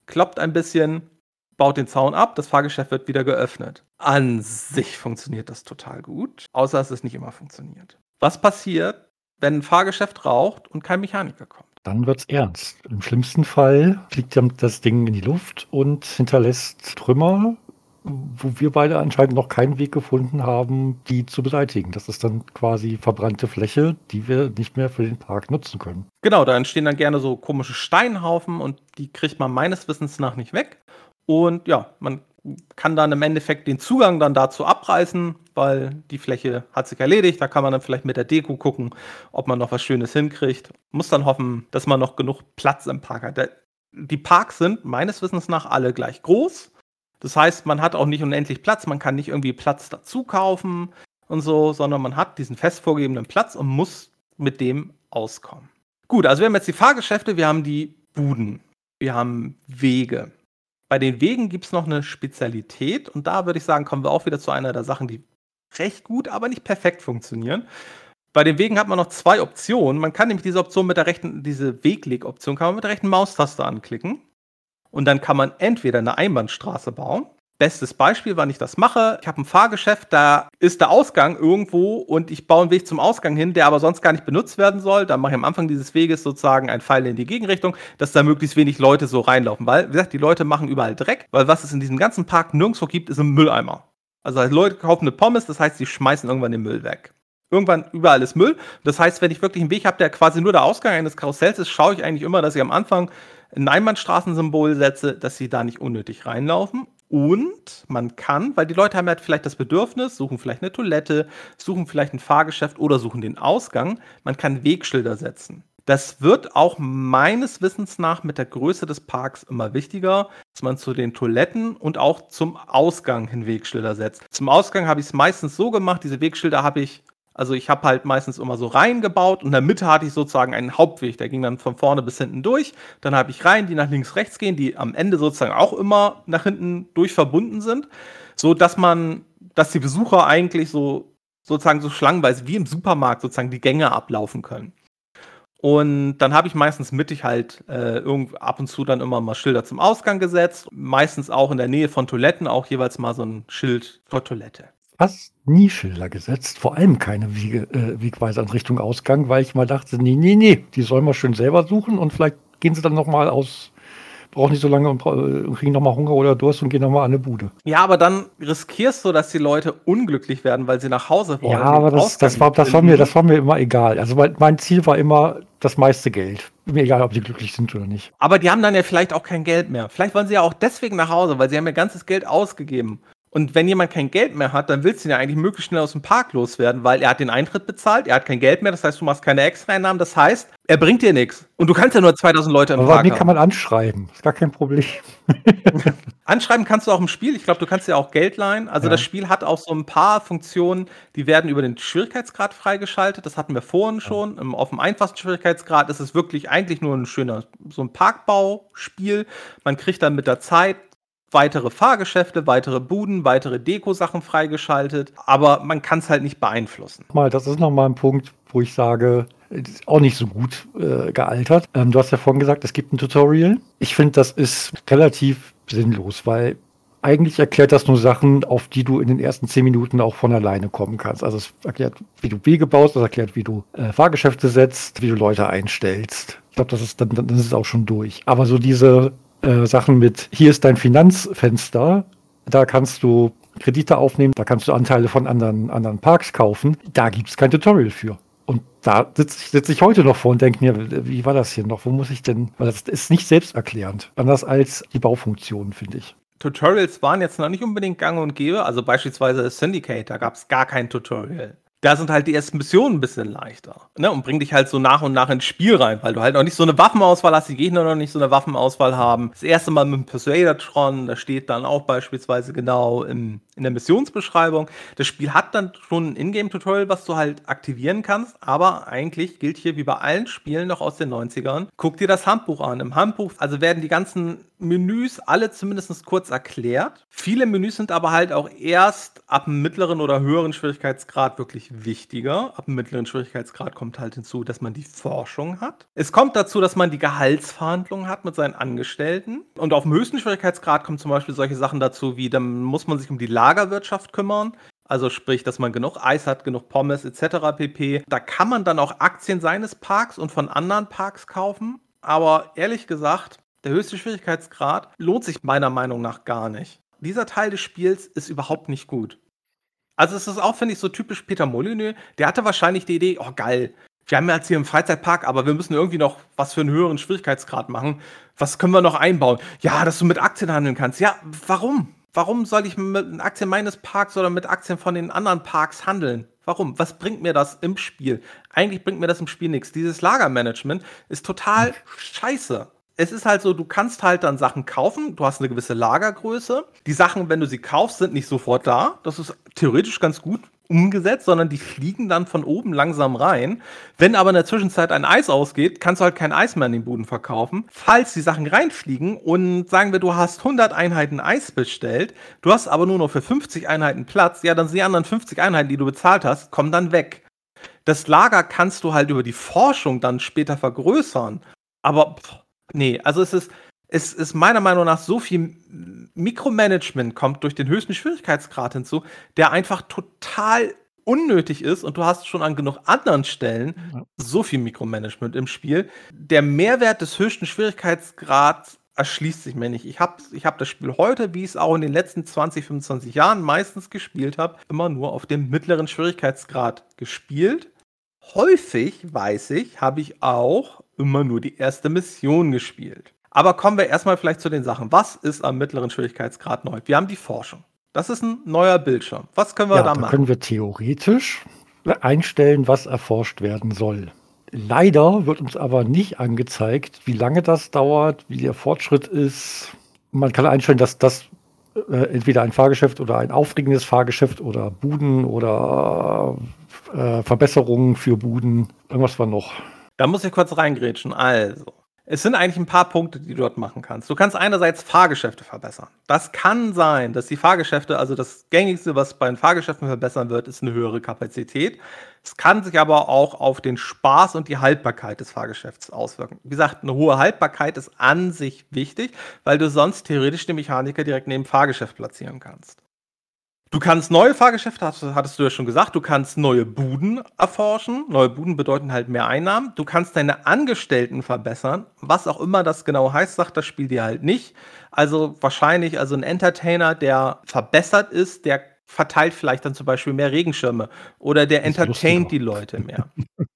[SPEAKER 1] kloppt ein bisschen, baut den Zaun ab, das Fahrgeschäft wird wieder geöffnet. An sich funktioniert das total gut, außer dass es nicht immer funktioniert. Was passiert, wenn ein Fahrgeschäft raucht und kein Mechaniker kommt?
[SPEAKER 2] Dann wird es ernst. Im schlimmsten Fall fliegt das Ding in die Luft und hinterlässt Trümmer, wo wir beide anscheinend noch keinen Weg gefunden haben, die zu beseitigen. Das ist dann quasi verbrannte Fläche, die wir nicht mehr für den Park nutzen können.
[SPEAKER 1] Genau, da entstehen dann gerne so komische Steinhaufen und die kriegt man meines Wissens nach nicht weg. Und ja, man kann dann im Endeffekt den Zugang dann dazu abreißen, weil die Fläche hat sich erledigt. Da kann man dann vielleicht mit der Deko gucken, ob man noch was Schönes hinkriegt. Muss dann hoffen, dass man noch genug Platz im Park hat. Die Parks sind meines Wissens nach alle gleich groß. Das heißt, man hat auch nicht unendlich Platz, man kann nicht irgendwie Platz dazu kaufen und so, sondern man hat diesen fest vorgegebenen Platz und muss mit dem auskommen. Gut, also wir haben jetzt die Fahrgeschäfte, wir haben die Buden, wir haben Wege. Bei den Wegen gibt es noch eine Spezialität und da würde ich sagen, kommen wir auch wieder zu einer der Sachen, die recht gut, aber nicht perfekt funktionieren. Bei den Wegen hat man noch zwei Optionen. Man kann nämlich diese Option mit der rechten, diese Wegleg-Option kann man mit der rechten Maustaste anklicken und dann kann man entweder eine Einbahnstraße bauen. Bestes Beispiel, wann ich das mache. Ich habe ein Fahrgeschäft, da ist der Ausgang irgendwo und ich baue einen Weg zum Ausgang hin, der aber sonst gar nicht benutzt werden soll. Dann mache ich am Anfang dieses Weges sozusagen einen Pfeil in die Gegenrichtung, dass da möglichst wenig Leute so reinlaufen. Weil, wie gesagt, die Leute machen überall Dreck, weil was es in diesem ganzen Park nirgendwo gibt, ist ein Mülleimer. Also Leute kaufen eine Pommes, das heißt, sie schmeißen irgendwann den Müll weg. Irgendwann überall ist Müll. Das heißt, wenn ich wirklich einen Weg habe, der quasi nur der Ausgang eines Karussells ist, schaue ich eigentlich immer, dass ich am Anfang ein Einbahnstraßensymbol setze, dass sie da nicht unnötig reinlaufen. Und man kann, weil die Leute haben halt vielleicht das Bedürfnis, suchen vielleicht eine Toilette, suchen vielleicht ein Fahrgeschäft oder suchen den Ausgang, man kann Wegschilder setzen. Das wird auch meines Wissens nach mit der Größe des Parks immer wichtiger, dass man zu den Toiletten und auch zum Ausgang hin Wegschilder setzt. Zum Ausgang habe ich es meistens so gemacht, diese Wegschilder habe ich, also ich habe halt meistens immer so reingebaut und in der Mitte hatte ich sozusagen einen Hauptweg, der ging dann von vorne bis hinten durch. Dann habe ich Reihen, die nach links, rechts gehen, die am Ende sozusagen auch immer nach hinten durch verbunden sind, so dass man, dass die Besucher eigentlich so sozusagen so schlangenweise wie im Supermarkt sozusagen die Gänge ablaufen können. Und dann habe ich meistens mittig halt äh, ab und zu dann immer mal Schilder zum Ausgang gesetzt. Meistens auch in der Nähe von Toiletten auch jeweils mal so ein Schild zur Toilette.
[SPEAKER 2] Fast nie Schilder gesetzt, vor allem keine Wiege, äh, Wegweiser in Richtung Ausgang, weil ich mal dachte, nee, nee, nee, die sollen wir schön selber suchen und vielleicht gehen sie dann nochmal aus brauchen nicht so lange und, und kriegen nochmal Hunger oder Durst und gehen nochmal an eine Bude.
[SPEAKER 1] Ja, aber dann riskierst du, dass die Leute unglücklich werden, weil sie nach Hause
[SPEAKER 2] wollen. Ja, aber das, das, war, das, war mir, das war mir immer egal. Also mein, mein Ziel war immer das meiste Geld. Mir egal, ob sie glücklich sind oder nicht.
[SPEAKER 1] Aber die haben dann ja vielleicht auch kein Geld mehr. Vielleicht wollen sie ja auch deswegen nach Hause, weil sie haben ihr ganzes Geld ausgegeben. Und wenn jemand kein Geld mehr hat, dann willst du ihn ja eigentlich möglichst schnell aus dem Park loswerden, weil er hat den Eintritt bezahlt, er hat kein Geld mehr, das heißt, du machst keine Extra-Einnahmen, das heißt, er bringt dir nichts. Und du kannst ja nur 2000 Leute im
[SPEAKER 2] Aber Park mir kann man anschreiben, ist gar kein Problem.
[SPEAKER 1] anschreiben kannst du auch im Spiel, ich glaube, du kannst ja auch Geld leihen. Also ja. das Spiel hat auch so ein paar Funktionen, die werden über den Schwierigkeitsgrad freigeschaltet, das hatten wir vorhin schon. Ja. Auf dem einfachsten Schwierigkeitsgrad ist es wirklich eigentlich nur ein schöner, so ein Parkbauspiel. Man kriegt dann mit der Zeit weitere Fahrgeschäfte, weitere Buden, weitere Deko-Sachen freigeschaltet, aber man kann es halt nicht beeinflussen.
[SPEAKER 2] Mal, das ist nochmal ein Punkt, wo ich sage, auch nicht so gut äh, gealtert. Ähm, du hast ja vorhin gesagt, es gibt ein Tutorial. Ich finde, das ist relativ sinnlos, weil eigentlich erklärt das nur Sachen, auf die du in den ersten zehn Minuten auch von alleine kommen kannst. Also es erklärt, wie du Wege baust, es erklärt, wie du äh, Fahrgeschäfte setzt, wie du Leute einstellst. Ich glaube, das ist dann, dann ist es auch schon durch. Aber so diese äh, Sachen mit, hier ist dein Finanzfenster, da kannst du Kredite aufnehmen, da kannst du Anteile von anderen, anderen Parks kaufen. Da gibt es kein Tutorial für. Und da sitze ich, sitz ich heute noch vor und denke mir, wie war das hier noch? Wo muss ich denn? Weil das ist nicht selbsterklärend. Anders als die Baufunktionen, finde ich.
[SPEAKER 1] Tutorials waren jetzt noch nicht unbedingt gang und gäbe. Also beispielsweise Syndicate, da gab es gar kein Tutorial da sind halt die ersten Missionen ein bisschen leichter. Ne? Und bring dich halt so nach und nach ins Spiel rein, weil du halt noch nicht so eine Waffenauswahl hast, die Gegner noch nicht so eine Waffenauswahl haben. Das erste Mal mit dem Persuader-Tron, da steht dann auch beispielsweise genau im, in der Missionsbeschreibung. Das Spiel hat dann schon ein Ingame-Tutorial, was du halt aktivieren kannst, aber eigentlich gilt hier wie bei allen Spielen noch aus den 90ern. Guck dir das Handbuch an. Im Handbuch, also werden die ganzen Menüs alle zumindest kurz erklärt. Viele Menüs sind aber halt auch erst ab einem mittleren oder höheren Schwierigkeitsgrad wirklich wichtiger. Ab einem mittleren Schwierigkeitsgrad kommt halt hinzu, dass man die Forschung hat. Es kommt dazu, dass man die Gehaltsverhandlungen hat mit seinen Angestellten. Und auf dem höchsten Schwierigkeitsgrad kommen zum Beispiel solche Sachen dazu, wie dann muss man sich um die Lagerwirtschaft kümmern. Also sprich, dass man genug Eis hat, genug Pommes etc. pp. Da kann man dann auch Aktien seines Parks und von anderen Parks kaufen. Aber ehrlich gesagt, der höchste Schwierigkeitsgrad lohnt sich meiner Meinung nach gar nicht. Dieser Teil des Spiels ist überhaupt nicht gut. Also es ist auch, finde ich, so typisch Peter Molyneux. Der hatte wahrscheinlich die Idee, oh geil, wir haben ja jetzt hier einen Freizeitpark, aber wir müssen irgendwie noch was für einen höheren Schwierigkeitsgrad machen. Was können wir noch einbauen? Ja, dass du mit Aktien handeln kannst. Ja, warum? Warum soll ich mit Aktien meines Parks oder mit Aktien von den anderen Parks handeln? Warum? Was bringt mir das im Spiel? Eigentlich bringt mir das im Spiel nichts. Dieses Lagermanagement ist total scheiße es ist halt so, du kannst halt dann Sachen kaufen, du hast eine gewisse Lagergröße. Die Sachen, wenn du sie kaufst, sind nicht sofort da. Das ist theoretisch ganz gut umgesetzt, sondern die fliegen dann von oben langsam rein. Wenn aber in der Zwischenzeit ein Eis ausgeht, kannst du halt kein Eis mehr in den Boden verkaufen. Falls die Sachen reinfliegen und sagen wir, du hast 100 Einheiten Eis bestellt, du hast aber nur noch für 50 Einheiten Platz, ja, dann sind die anderen 50 Einheiten, die du bezahlt hast, kommen dann weg. Das Lager kannst du halt über die Forschung dann später vergrößern. Aber pff, Nee, also es ist, es ist meiner Meinung nach so viel Mikromanagement kommt durch den höchsten Schwierigkeitsgrad hinzu, der einfach total unnötig ist und du hast schon an genug anderen Stellen ja. so viel Mikromanagement im Spiel. Der Mehrwert des höchsten Schwierigkeitsgrads erschließt sich mir nicht. Ich habe ich hab das Spiel heute, wie ich es auch in den letzten 20, 25 Jahren meistens gespielt habe, immer nur auf dem mittleren Schwierigkeitsgrad gespielt. Häufig, weiß ich, habe ich auch immer nur die erste Mission gespielt. Aber kommen wir erstmal vielleicht zu den Sachen. Was ist am mittleren Schwierigkeitsgrad neu? Wir haben die Forschung. Das ist ein neuer Bildschirm. Was können wir ja, da machen?
[SPEAKER 2] können wir theoretisch einstellen, was erforscht werden soll. Leider wird uns aber nicht angezeigt, wie lange das dauert, wie der Fortschritt ist. Man kann einstellen, dass das äh, entweder ein Fahrgeschäft oder ein aufregendes Fahrgeschäft oder Buden oder äh, Verbesserungen für Buden. Irgendwas war noch.
[SPEAKER 1] Da muss ich kurz reingrätschen. Also, es sind eigentlich ein paar Punkte, die du dort machen kannst. Du kannst einerseits Fahrgeschäfte verbessern. Das kann sein, dass die Fahrgeschäfte, also das gängigste, was bei den Fahrgeschäften verbessern wird, ist eine höhere Kapazität. Es kann sich aber auch auf den Spaß und die Haltbarkeit des Fahrgeschäfts auswirken. Wie gesagt, eine hohe Haltbarkeit ist an sich wichtig, weil du sonst theoretisch den Mechaniker direkt neben dem Fahrgeschäft platzieren kannst. Du kannst neue Fahrgeschäfte, hattest du ja schon gesagt, du kannst neue Buden erforschen. Neue Buden bedeuten halt mehr Einnahmen. Du kannst deine Angestellten verbessern. Was auch immer das genau heißt, sagt das Spiel dir halt nicht. Also wahrscheinlich, also ein Entertainer, der verbessert ist, der verteilt vielleicht dann zum Beispiel mehr Regenschirme oder der entertaint die Leute mehr.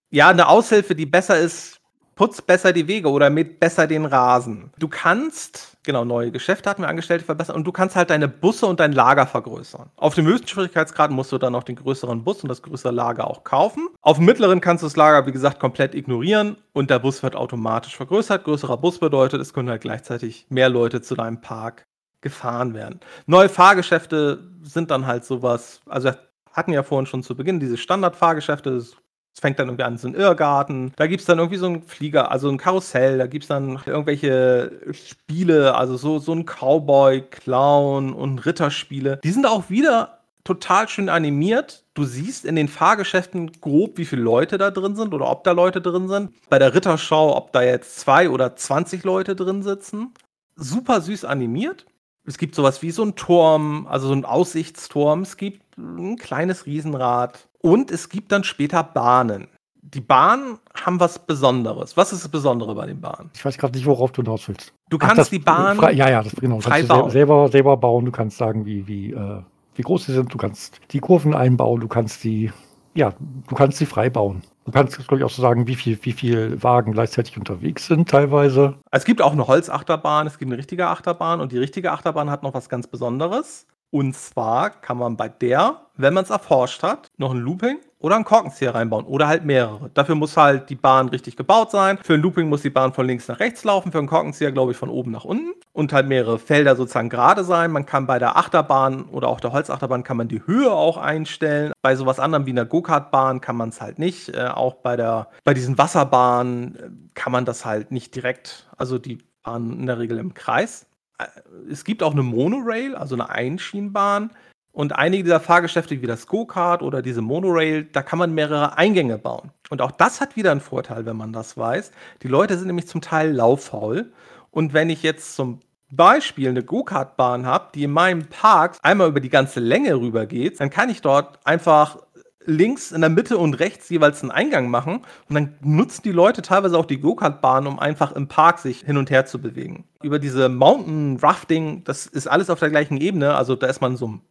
[SPEAKER 1] ja, eine Aushilfe, die besser ist, putzt besser die Wege oder mäht besser den Rasen. Du kannst, genau, neue Geschäfte hatten wir Angestellte verbessern und du kannst halt deine Busse und dein Lager vergrößern. Auf dem höchsten Schwierigkeitsgrad musst du dann noch den größeren Bus und das größere Lager auch kaufen. Auf dem mittleren kannst du das Lager, wie gesagt, komplett ignorieren und der Bus wird automatisch vergrößert. Größerer Bus bedeutet, es können halt gleichzeitig mehr Leute zu deinem Park gefahren werden. Neue Fahrgeschäfte sind dann halt sowas, also hatten ja vorhin schon zu Beginn diese Standardfahrgeschäfte, das es fängt dann irgendwie an, so ein Irrgarten. Da gibt es dann irgendwie so einen Flieger, also ein Karussell. Da gibt es dann irgendwelche Spiele, also so, so ein Cowboy, Clown und Ritterspiele. Die sind auch wieder total schön animiert. Du siehst in den Fahrgeschäften grob, wie viele Leute da drin sind oder ob da Leute drin sind. Bei der Ritterschau, ob da jetzt zwei oder 20 Leute drin sitzen. Super süß animiert. Es gibt sowas wie so ein Turm, also so ein Aussichtsturm. Es gibt ein kleines Riesenrad. Und es gibt dann später Bahnen. Die Bahnen haben was Besonderes. Was ist das Besondere bei den Bahnen?
[SPEAKER 2] Ich weiß gerade nicht, worauf du hinaus willst.
[SPEAKER 1] Du kannst Ach, die Bahn.
[SPEAKER 2] Frei, ja, ja, das genau. Frei kannst bauen. selber, selber bauen. Du kannst sagen, wie, wie, äh, wie groß sie sind. Du kannst die Kurven einbauen. Du kannst die, ja, du kannst sie frei bauen. Du kannst, glaube ich, auch so sagen, wie viel, wie viel Wagen gleichzeitig unterwegs sind, teilweise.
[SPEAKER 1] Es gibt auch eine Holzachterbahn, es gibt eine richtige Achterbahn und die richtige Achterbahn hat noch was ganz Besonderes. Und zwar kann man bei der, wenn man es erforscht hat, noch ein Looping oder einen Korkenzieher reinbauen oder halt mehrere. Dafür muss halt die Bahn richtig gebaut sein. Für ein Looping muss die Bahn von links nach rechts laufen, für einen Korkenzieher glaube ich von oben nach unten und halt mehrere Felder sozusagen gerade sein. Man kann bei der Achterbahn oder auch der Holzachterbahn kann man die Höhe auch einstellen. Bei sowas anderem wie einer Go-Kart-Bahn kann man es halt nicht. Äh, auch bei der bei diesen Wasserbahnen äh, kann man das halt nicht direkt, also die Bahn in der Regel im Kreis. Äh, es gibt auch eine Monorail, also eine Einschienenbahn. Und einige dieser Fahrgeschäfte wie das Go-Kart oder diese Monorail, da kann man mehrere Eingänge bauen. Und auch das hat wieder einen Vorteil, wenn man das weiß. Die Leute sind nämlich zum Teil lauffaul. Und wenn ich jetzt zum Beispiel eine Go-Kart-Bahn habe, die in meinem Park einmal über die ganze Länge rüber geht, dann kann ich dort einfach links, in der Mitte und rechts jeweils einen Eingang machen. Und dann nutzen die Leute teilweise auch die Go-Kart-Bahn, um einfach im Park sich hin und her zu bewegen. Über diese Mountain Rafting, das ist alles auf der gleichen Ebene. Also da ist man so ein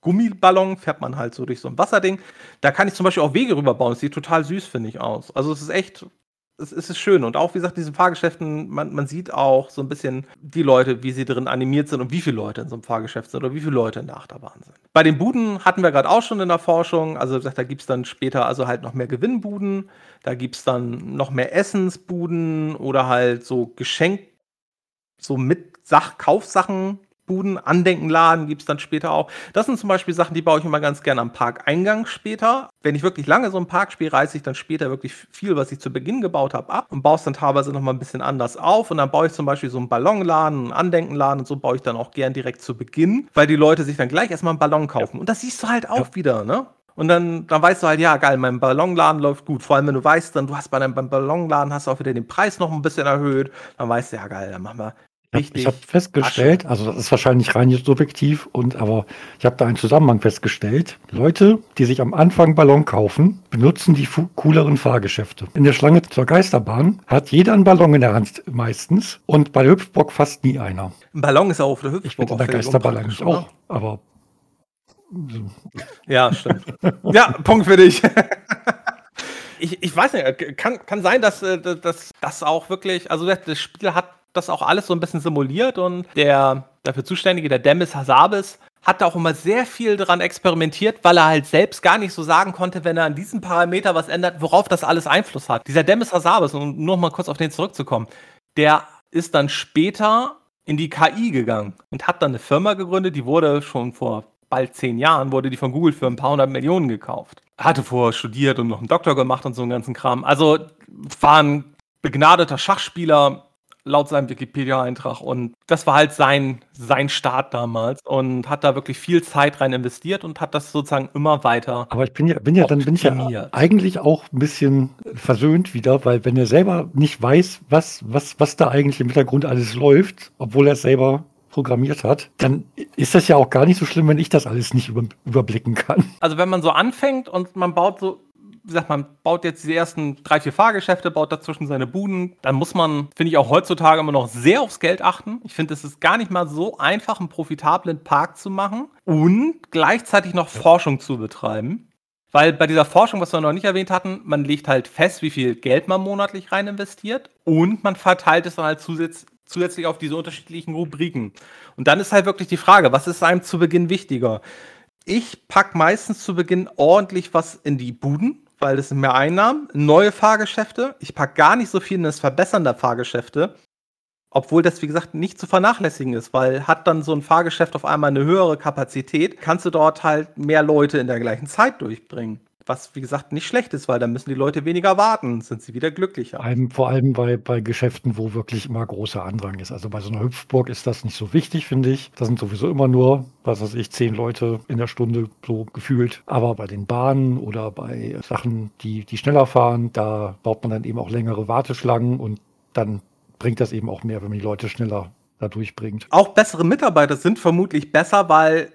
[SPEAKER 1] Gummiballon, fährt man halt so durch so ein Wasserding. Da kann ich zum Beispiel auch Wege rüberbauen. Das sieht total süß, finde ich, aus. Also es ist echt es, ist schön. Und auch, wie gesagt, diesen Fahrgeschäften, man, man sieht auch so ein bisschen die Leute, wie sie drin animiert sind und wie viele Leute in so einem Fahrgeschäft sind oder wie viele Leute in der Achterbahn sind. Bei den Buden hatten wir gerade auch schon in der Forschung. Also, wie gesagt, da gibt es dann später also halt noch mehr Gewinnbuden. Da gibt es dann noch mehr Essensbuden oder halt so Geschenk, so mit Sach Kaufsachen Buden, Andenkenladen gibt es dann später auch. Das sind zum Beispiel Sachen, die baue ich immer ganz gerne am Parkeingang später. Wenn ich wirklich lange so ein Park spiele, reiße ich dann später wirklich viel, was ich zu Beginn gebaut habe, ab und baue es dann teilweise nochmal ein bisschen anders auf. Und dann baue ich zum Beispiel so einen Ballonladen, einen Andenkenladen und so baue ich dann auch gern direkt zu Beginn, weil die Leute sich dann gleich erstmal einen Ballon kaufen. Und das siehst du halt auch ja. wieder, ne? Und dann, dann weißt du halt, ja, geil, mein Ballonladen läuft gut. Vor allem, wenn du weißt, dann du hast bei deinem Ballonladen hast du auch wieder den Preis noch ein bisschen erhöht. Dann weißt du, ja, geil, dann machen wir
[SPEAKER 2] Richtig. Ich habe festgestellt, also das ist wahrscheinlich rein subjektiv, und aber ich habe da einen Zusammenhang festgestellt. Leute, die sich am Anfang Ballon kaufen, benutzen die cooleren Fahrgeschäfte. In der Schlange zur Geisterbahn hat jeder einen Ballon in der Hand meistens und bei der Hüpfbock fast nie einer.
[SPEAKER 1] Ein Ballon ist auch auf der Hüpfbock.
[SPEAKER 2] Ich bin in der Geisterbahn eigentlich auch, aber.
[SPEAKER 1] Ja, stimmt. ja, Punkt für dich. ich, ich weiß nicht, kann, kann sein, dass das auch wirklich, also das Spiel hat das auch alles so ein bisschen simuliert und der dafür Zuständige, der Demis Hassabis, hat da auch immer sehr viel dran experimentiert, weil er halt selbst gar nicht so sagen konnte, wenn er an diesem Parameter was ändert, worauf das alles Einfluss hat. Dieser Demis Hassabis, um nur mal kurz auf den zurückzukommen, der ist dann später in die KI gegangen und hat dann eine Firma gegründet, die wurde schon vor bald zehn Jahren, wurde die von Google für ein paar hundert Millionen gekauft. Hatte vorher studiert und noch einen Doktor gemacht und so einen ganzen Kram. Also war ein begnadeter Schachspieler, laut seinem Wikipedia-Eintrag. Und das war halt sein, sein Start damals und hat da wirklich viel Zeit rein investiert und hat das sozusagen immer weiter.
[SPEAKER 2] Aber ich bin ja, bin ja dann bin ich ja eigentlich auch ein bisschen versöhnt wieder, weil wenn er selber nicht weiß, was, was, was da eigentlich im Hintergrund alles läuft, obwohl er es selber programmiert hat, dann ist das ja auch gar nicht so schlimm, wenn ich das alles nicht über, überblicken kann.
[SPEAKER 1] Also wenn man so anfängt und man baut so wie gesagt, man baut jetzt die ersten drei, vier Fahrgeschäfte, baut dazwischen seine Buden. Dann muss man, finde ich, auch heutzutage immer noch sehr aufs Geld achten. Ich finde, es ist gar nicht mal so einfach, einen profitablen Park zu machen und gleichzeitig noch Forschung zu betreiben. Weil bei dieser Forschung, was wir noch nicht erwähnt hatten, man legt halt fest, wie viel Geld man monatlich rein investiert und man verteilt es dann halt zusätzlich zusätzlich auf diese unterschiedlichen Rubriken. Und dann ist halt wirklich die Frage, was ist einem zu Beginn wichtiger? Ich packe meistens zu Beginn ordentlich was in die Buden, weil sind mehr Einnahmen, neue Fahrgeschäfte. Ich packe gar nicht so viel in das Verbessern der Fahrgeschäfte, obwohl das, wie gesagt, nicht zu vernachlässigen ist, weil hat dann so ein Fahrgeschäft auf einmal eine höhere Kapazität, kannst du dort halt mehr Leute in der gleichen Zeit durchbringen was wie gesagt nicht schlecht ist, weil dann müssen die Leute weniger warten, sind sie wieder glücklicher.
[SPEAKER 2] Vor allem bei, bei Geschäften, wo wirklich immer großer Andrang ist. Also bei so einer Hüpfburg ist das nicht so wichtig, finde ich. Da sind sowieso immer nur, was weiß ich, zehn Leute in der Stunde so gefühlt. Aber bei den Bahnen oder bei Sachen, die, die schneller fahren, da baut man dann eben auch längere Warteschlangen und dann bringt das eben auch mehr, wenn man die Leute schneller da durchbringt.
[SPEAKER 1] Auch bessere Mitarbeiter sind vermutlich besser, weil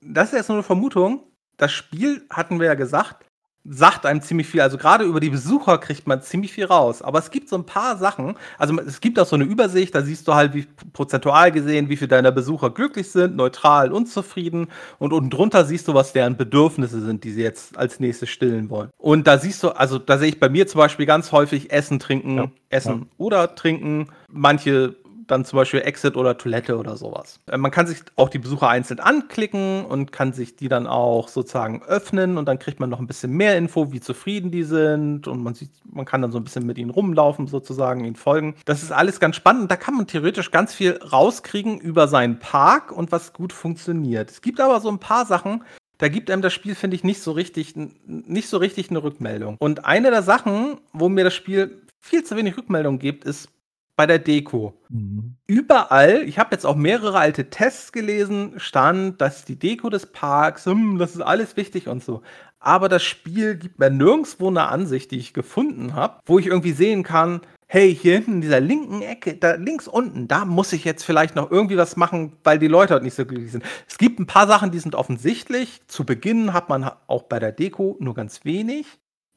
[SPEAKER 1] das ist jetzt nur eine Vermutung das Spiel, hatten wir ja gesagt, sagt einem ziemlich viel. Also gerade über die Besucher kriegt man ziemlich viel raus. Aber es gibt so ein paar Sachen. Also es gibt auch so eine Übersicht, da siehst du halt, wie prozentual gesehen, wie viele deiner Besucher glücklich sind, neutral, unzufrieden. Und unten drunter siehst du, was deren Bedürfnisse sind, die sie jetzt als nächstes stillen wollen. Und da siehst du, also da sehe ich bei mir zum Beispiel ganz häufig Essen, Trinken, ja, Essen ja. oder Trinken. Manche dann zum Beispiel Exit oder Toilette oder sowas. Äh, man kann sich auch die Besucher einzeln anklicken und kann sich die dann auch sozusagen öffnen und dann kriegt man noch ein bisschen mehr Info, wie zufrieden die sind und man sieht, man kann dann so ein bisschen mit ihnen rumlaufen sozusagen, ihnen folgen. Das ist alles ganz spannend. Da kann man theoretisch ganz viel rauskriegen über seinen Park und was gut funktioniert. Es gibt aber so ein paar Sachen, da gibt einem das Spiel, finde ich, nicht so richtig, nicht so richtig eine Rückmeldung. Und eine der Sachen, wo mir das Spiel viel zu wenig Rückmeldung gibt, ist bei der Deko. Mhm. Überall, ich habe jetzt auch mehrere alte Tests gelesen, stand, dass die Deko des Parks, hm, das ist alles wichtig und so. Aber das Spiel gibt mir nirgendwo eine Ansicht, die ich gefunden habe, wo ich irgendwie sehen kann, hey, hier hinten in dieser linken Ecke, da links unten, da muss ich jetzt vielleicht noch irgendwie was machen, weil die Leute halt nicht so glücklich sind. Es gibt ein paar Sachen, die sind offensichtlich. Zu Beginn hat man auch bei der Deko nur ganz wenig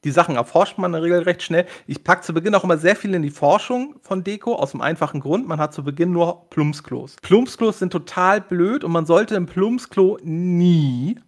[SPEAKER 1] die Sachen erforscht man in der Regel recht schnell. Ich packe zu Beginn auch immer sehr viel in die Forschung von Deko, aus dem einfachen Grund, man hat zu Beginn nur Plumpsklos. Plumpsklos sind total blöd und man sollte ein Plumpsklo nie,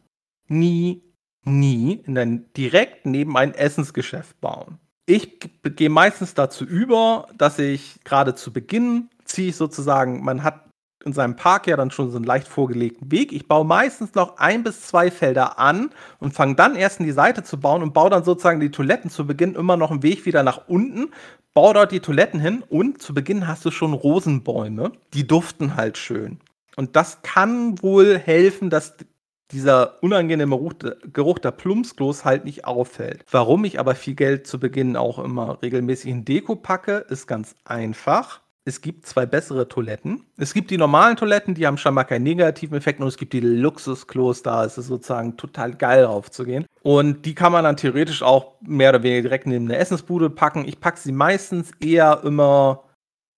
[SPEAKER 1] nie, nie in ein, direkt neben ein Essensgeschäft bauen. Ich gehe meistens dazu über, dass ich gerade zu Beginn ziehe ich sozusagen, man hat in seinem Park ja dann schon so einen leicht vorgelegten Weg. Ich baue meistens noch ein bis zwei Felder an und fange dann erst in die Seite zu bauen und baue dann sozusagen die Toiletten zu Beginn immer noch einen Weg wieder nach unten, baue dort die Toiletten hin und zu Beginn hast du schon Rosenbäume. Die duften halt schön. Und das kann wohl helfen, dass dieser unangenehme Geruch der Plumpsklos halt nicht auffällt. Warum ich aber viel Geld zu Beginn auch immer regelmäßig in Deko packe, ist ganz einfach es gibt zwei bessere Toiletten. Es gibt die normalen Toiletten, die haben scheinbar keinen negativen Effekt und es gibt die Luxusklos, da ist es sozusagen total geil raufzugehen. Und die kann man dann theoretisch auch mehr oder weniger direkt neben eine Essensbude packen. Ich packe sie meistens eher immer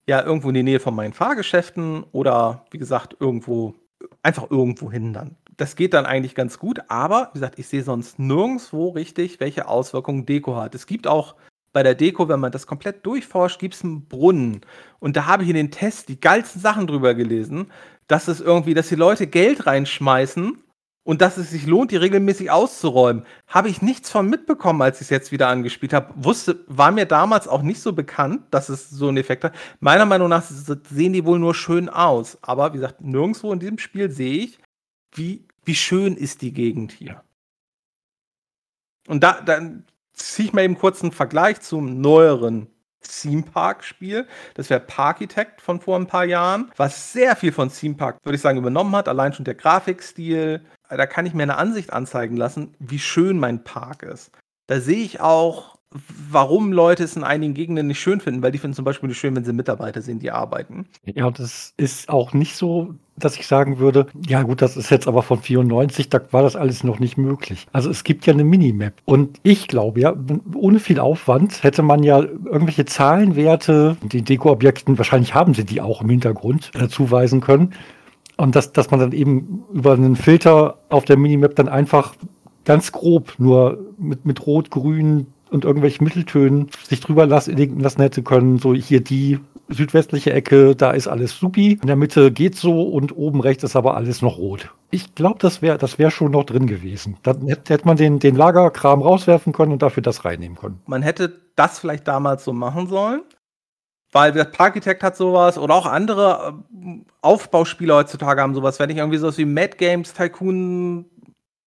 [SPEAKER 1] ja irgendwo in die Nähe von meinen Fahrgeschäften oder wie gesagt irgendwo einfach irgendwo hin dann. Das geht dann eigentlich ganz gut, aber wie gesagt, ich sehe sonst nirgendwo richtig, welche Auswirkungen Deko hat. Es gibt auch bei der Deko, wenn man das komplett durchforscht, gibt es einen Brunnen. Und da habe ich in den Tests die geilsten Sachen drüber gelesen, dass es irgendwie, dass die Leute Geld reinschmeißen und dass es sich lohnt, die regelmäßig auszuräumen. Habe ich nichts von mitbekommen, als ich es jetzt wieder angespielt habe. Wusste, war mir damals auch nicht so bekannt, dass es so einen Effekt hat. Meiner Meinung nach sehen die wohl nur schön aus. Aber wie gesagt, nirgendwo in diesem Spiel sehe ich, wie, wie schön ist die Gegend hier. Und da, dann ziehe ich mal eben kurz einen Vergleich zum neueren Theme Park Spiel. Das wäre Parkitect von vor ein paar Jahren, was sehr viel von Theme Park, würde ich sagen, übernommen hat. Allein schon der Grafikstil. Da kann ich mir eine Ansicht anzeigen lassen, wie schön mein Park ist. Da sehe ich auch warum Leute es in einigen Gegenden nicht schön finden, weil die finden zum Beispiel nicht schön, wenn sie Mitarbeiter sehen, die arbeiten.
[SPEAKER 2] Ja, das ist auch nicht so, dass ich sagen würde, ja gut, das ist jetzt aber von 94, da war das alles noch nicht möglich. Also es gibt ja eine Minimap und ich glaube ja, ohne viel Aufwand hätte man ja irgendwelche Zahlenwerte, die Dekoobjekten, wahrscheinlich haben sie die auch im Hintergrund, äh, zuweisen können. Und dass, dass man dann eben über einen Filter auf der Minimap dann einfach ganz grob nur mit, mit Rot, Grün, und irgendwelchen Mitteltönen sich drüber lassen, lassen hätte können, so hier die südwestliche Ecke, da ist alles supi, in der Mitte geht so und oben rechts ist aber alles noch rot. Ich glaube, das wäre das wär schon noch drin gewesen. Dann hätte, hätte man den, den Lagerkram rauswerfen können und dafür das reinnehmen können.
[SPEAKER 1] Man hätte das vielleicht damals so machen sollen, weil der Parkitect hat sowas oder auch andere äh, Aufbauspiele heutzutage haben sowas. Wenn ich irgendwie sowas wie Mad Games Tycoon,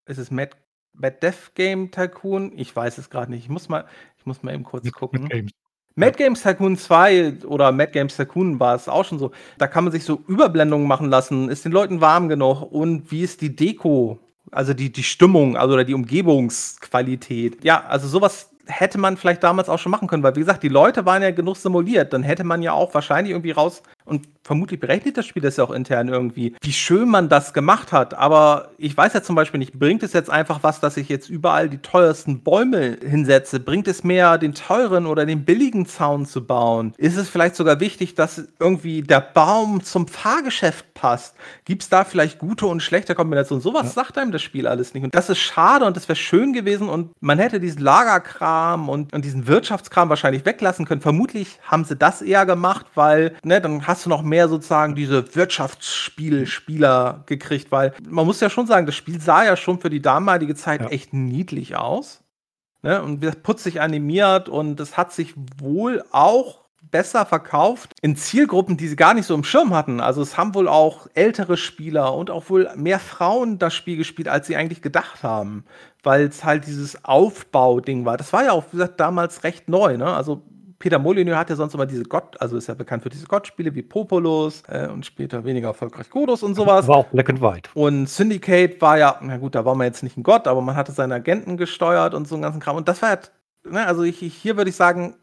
[SPEAKER 1] ist es Mad Mad Death Game Tycoon? Ich weiß es gerade nicht. Ich muss mal, ich muss mal eben kurz gucken. Mad Games. Mad Games Tycoon 2 oder Mad Games Tycoon war es auch schon so. Da kann man sich so Überblendungen machen lassen. Ist den Leuten warm genug? Und wie ist die Deko? Also die, die Stimmung, also oder die Umgebungsqualität. Ja, also sowas hätte man vielleicht damals auch schon machen können, weil wie gesagt, die Leute waren ja genug simuliert. Dann hätte man ja auch wahrscheinlich irgendwie raus und vermutlich berechnet das Spiel das ja auch intern irgendwie, wie schön man das gemacht hat. Aber ich weiß ja zum Beispiel nicht, bringt es jetzt einfach was, dass ich jetzt überall die teuersten Bäume hinsetze? Bringt es mehr, den teuren oder den billigen Zaun zu bauen? Ist es vielleicht sogar wichtig, dass irgendwie der Baum zum Fahrgeschäft passt? Gibt es da vielleicht gute und schlechte Kombinationen? Sowas ja. sagt einem das Spiel alles nicht. Und das ist schade und das wäre schön gewesen und man hätte diesen Lagerkram und, und diesen Wirtschaftskram wahrscheinlich weglassen können. Vermutlich haben sie das eher gemacht, weil, ne, dann hast du noch mehr sozusagen diese Wirtschaftsspielspieler gekriegt, weil man muss ja schon sagen, das Spiel sah ja schon für die damalige Zeit ja. echt niedlich aus. Ne? Und putzig animiert und es hat sich wohl auch besser verkauft in Zielgruppen, die sie gar nicht so im Schirm hatten. Also es haben wohl auch ältere Spieler und auch wohl mehr Frauen das Spiel gespielt, als sie eigentlich gedacht haben, weil es halt dieses Aufbau-Ding war. Das war ja auch, wie gesagt, damals recht neu. Ne? Also Peter Molyneux hat ja sonst immer diese Gott, also ist ja bekannt für diese Gott-Spiele wie Populus äh, und später weniger erfolgreich Godus und sowas.
[SPEAKER 2] War auch Black and White.
[SPEAKER 1] Und Syndicate war ja, na gut, da war man jetzt nicht ein Gott, aber man hatte seine Agenten gesteuert und so einen ganzen Kram. Und das war ja, ne, also ich, hier würde ich sagen,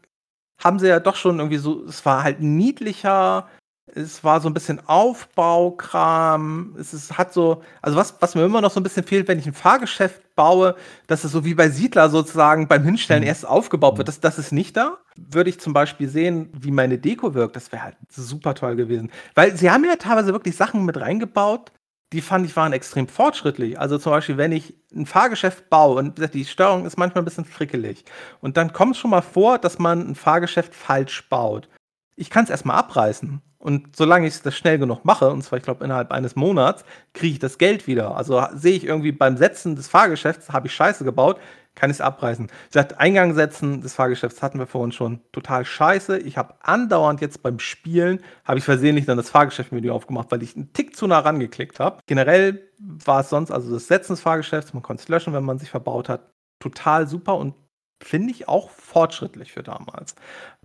[SPEAKER 1] haben sie ja doch schon irgendwie so, es war halt niedlicher, es war so ein bisschen Aufbaukram. Es ist, hat so, also was, was mir immer noch so ein bisschen fehlt, wenn ich ein Fahrgeschäft baue, dass es so wie bei Siedler sozusagen beim Hinstellen mhm. erst aufgebaut wird. Das, das ist nicht da. Würde ich zum Beispiel sehen, wie meine Deko wirkt, das wäre halt super toll gewesen. Weil sie haben ja teilweise wirklich Sachen mit reingebaut, die fand ich waren extrem fortschrittlich. Also zum Beispiel, wenn ich ein Fahrgeschäft baue und die Steuerung ist manchmal ein bisschen frickelig und dann kommt es schon mal vor, dass man ein Fahrgeschäft falsch baut. Ich kann es erstmal abreißen und solange ich das schnell genug mache, und zwar, ich glaube, innerhalb eines Monats, kriege ich das Geld wieder. Also sehe ich irgendwie beim Setzen des Fahrgeschäfts, habe ich Scheiße gebaut, kann ich es abreißen. Sagte, Eingang setzen des Fahrgeschäfts hatten wir vorhin schon total scheiße. Ich habe andauernd jetzt beim Spielen, habe ich versehentlich dann das Fahrgeschäft-Menü aufgemacht, weil ich einen Tick zu nah rangeklickt habe. Generell war es sonst, also das Setzen des Fahrgeschäfts, man konnte es löschen, wenn man sich verbaut hat, total super und finde ich auch fortschrittlich für damals.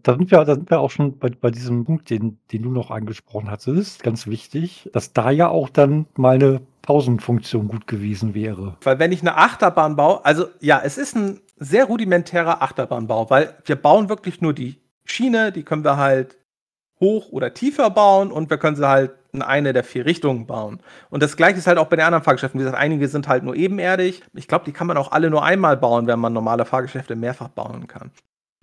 [SPEAKER 2] Da sind wir, da sind wir auch schon bei, bei diesem Punkt, den, den du noch angesprochen hattest, ganz wichtig, dass da ja auch dann meine Pausenfunktion gut gewesen wäre.
[SPEAKER 1] Weil wenn ich eine Achterbahn baue, also ja, es ist ein sehr rudimentärer Achterbahnbau, weil wir bauen wirklich nur die Schiene, die können wir halt hoch oder tiefer bauen und wir können sie halt in eine der vier Richtungen bauen. Und das gleiche ist halt auch bei den anderen Fahrgeschäften. Wie gesagt, einige sind halt nur ebenerdig. Ich glaube, die kann man auch alle nur einmal bauen, wenn man normale Fahrgeschäfte mehrfach bauen kann.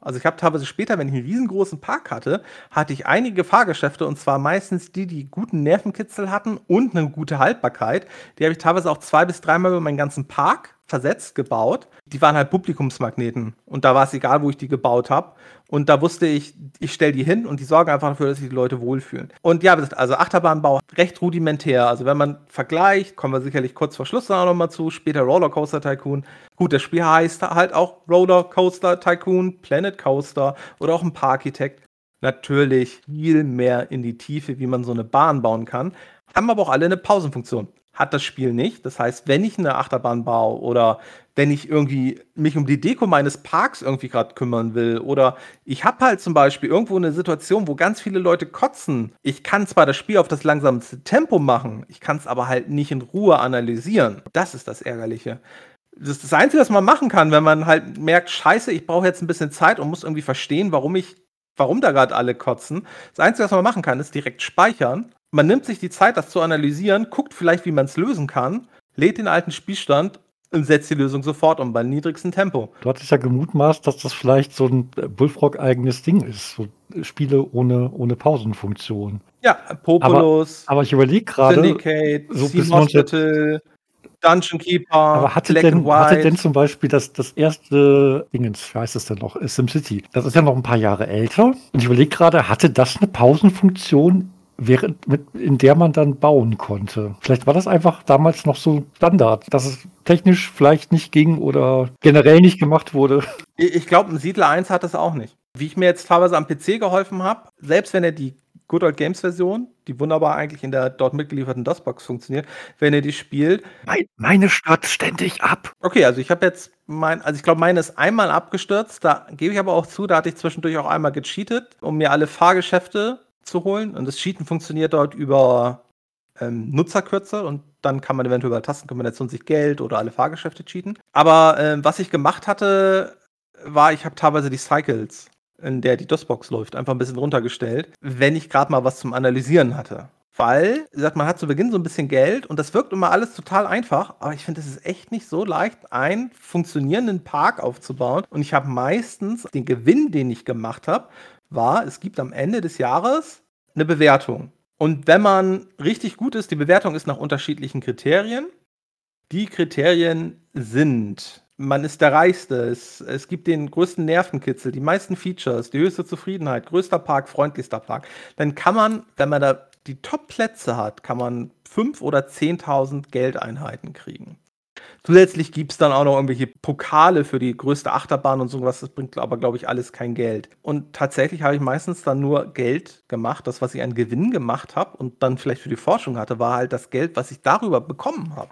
[SPEAKER 1] Also ich habe teilweise später, wenn ich einen riesengroßen Park hatte, hatte ich einige Fahrgeschäfte und zwar meistens die, die guten Nervenkitzel hatten und eine gute Haltbarkeit. Die habe ich teilweise auch zwei bis dreimal über meinen ganzen Park versetzt gebaut. Die waren halt Publikumsmagneten und da war es egal, wo ich die gebaut habe. Und da wusste ich, ich stelle die hin und die sorgen einfach dafür, dass sich die Leute wohlfühlen. Und ja, also Achterbahnbau recht rudimentär. Also wenn man vergleicht, kommen wir sicherlich kurz vor Schluss auch nochmal zu, später Rollercoaster Tycoon. Gut, das Spiel heißt halt auch Rollercoaster Tycoon, Planet Coaster oder auch ein Parkitect. Natürlich viel mehr in die Tiefe, wie man so eine Bahn bauen kann. Haben aber auch alle eine Pausenfunktion. Hat das Spiel nicht. Das heißt, wenn ich eine Achterbahn baue oder wenn ich irgendwie mich um die Deko meines Parks irgendwie gerade kümmern will oder ich habe halt zum Beispiel irgendwo eine Situation, wo ganz viele Leute kotzen. Ich kann zwar das Spiel auf das langsamste Tempo machen, ich kann es aber halt nicht in Ruhe analysieren. Das ist das Ärgerliche. Das ist das Einzige, was man machen kann, wenn man halt merkt, scheiße, ich brauche jetzt ein bisschen Zeit und muss irgendwie verstehen, warum ich, warum da gerade alle kotzen. Das Einzige, was man machen kann, ist direkt speichern. Man nimmt sich die Zeit, das zu analysieren, guckt vielleicht, wie man es lösen kann, lädt den alten Spielstand und setzt die Lösung sofort um beim niedrigsten Tempo.
[SPEAKER 2] Du hattest ja gemutmaßt, dass das vielleicht so ein Bullfrog-eigenes Ding ist. So Spiele ohne, ohne Pausenfunktion.
[SPEAKER 1] Ja, Populous.
[SPEAKER 2] Aber, aber ich überlege gerade.
[SPEAKER 1] Syndicate, so Steam Hospital, Dungeon Keeper,
[SPEAKER 2] aber hatte denn, hatte denn zum Beispiel das, das erste Dingens, wie heißt es denn noch, SimCity, das ist ja noch ein paar Jahre älter. Und ich überlege gerade, hatte das eine Pausenfunktion während, mit, in der man dann bauen konnte. Vielleicht war das einfach damals noch so Standard, dass es technisch vielleicht nicht ging oder generell nicht gemacht wurde.
[SPEAKER 1] Ich glaube, ein Siedler 1 hat das auch nicht. Wie ich mir jetzt teilweise am PC geholfen habe, selbst wenn er die Good Old Games Version, die wunderbar eigentlich in der dort mitgelieferten DOS-Box funktioniert, wenn ihr die spielt.
[SPEAKER 2] Mein, meine stürzt ständig ab.
[SPEAKER 1] Okay, also ich habe jetzt mein, also ich glaube, meine ist einmal abgestürzt. Da gebe ich aber auch zu, da hatte ich zwischendurch auch einmal gecheatet, um mir alle Fahrgeschäfte zu holen. Und das Cheaten funktioniert dort über ähm, Nutzerkürze und dann kann man eventuell über Tastenkombination sich Geld oder alle Fahrgeschäfte cheaten. Aber ähm, was ich gemacht hatte, war, ich habe teilweise die Cycles, in der die DOS-Box läuft, einfach ein bisschen runtergestellt, wenn ich gerade mal was zum Analysieren hatte. Weil, wie man hat zu Beginn so ein bisschen Geld und das wirkt immer alles total einfach, aber ich finde, es ist echt nicht so leicht, einen funktionierenden Park aufzubauen. Und ich habe meistens den Gewinn, den ich gemacht habe, war, es gibt am Ende des Jahres eine Bewertung. Und wenn man richtig gut ist, die Bewertung ist nach unterschiedlichen Kriterien. Die Kriterien sind, man ist der Reichste, es, es gibt den größten Nervenkitzel, die meisten Features, die höchste Zufriedenheit, größter Park, freundlichster Park. Dann kann man, wenn man da die Top-Plätze hat, kann man 5.000 oder 10.000 Geldeinheiten kriegen. Zusätzlich gibt es dann auch noch irgendwelche Pokale für die größte Achterbahn und sowas. Das bringt aber, glaube ich, alles kein Geld. Und tatsächlich habe ich meistens dann nur Geld gemacht. Das, was ich an Gewinn gemacht habe und dann vielleicht für die Forschung hatte, war halt das Geld, was ich darüber bekommen habe.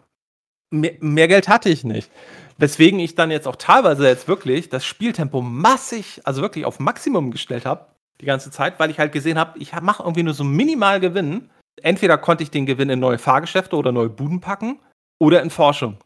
[SPEAKER 1] Mehr, mehr Geld hatte ich nicht. Weswegen ich dann jetzt auch teilweise jetzt wirklich das Spieltempo massig, also wirklich auf Maximum gestellt habe, die ganze Zeit, weil ich halt gesehen habe, ich mache irgendwie nur so minimal Gewinn. Entweder konnte ich den Gewinn in neue Fahrgeschäfte oder neue Buden packen oder in Forschung.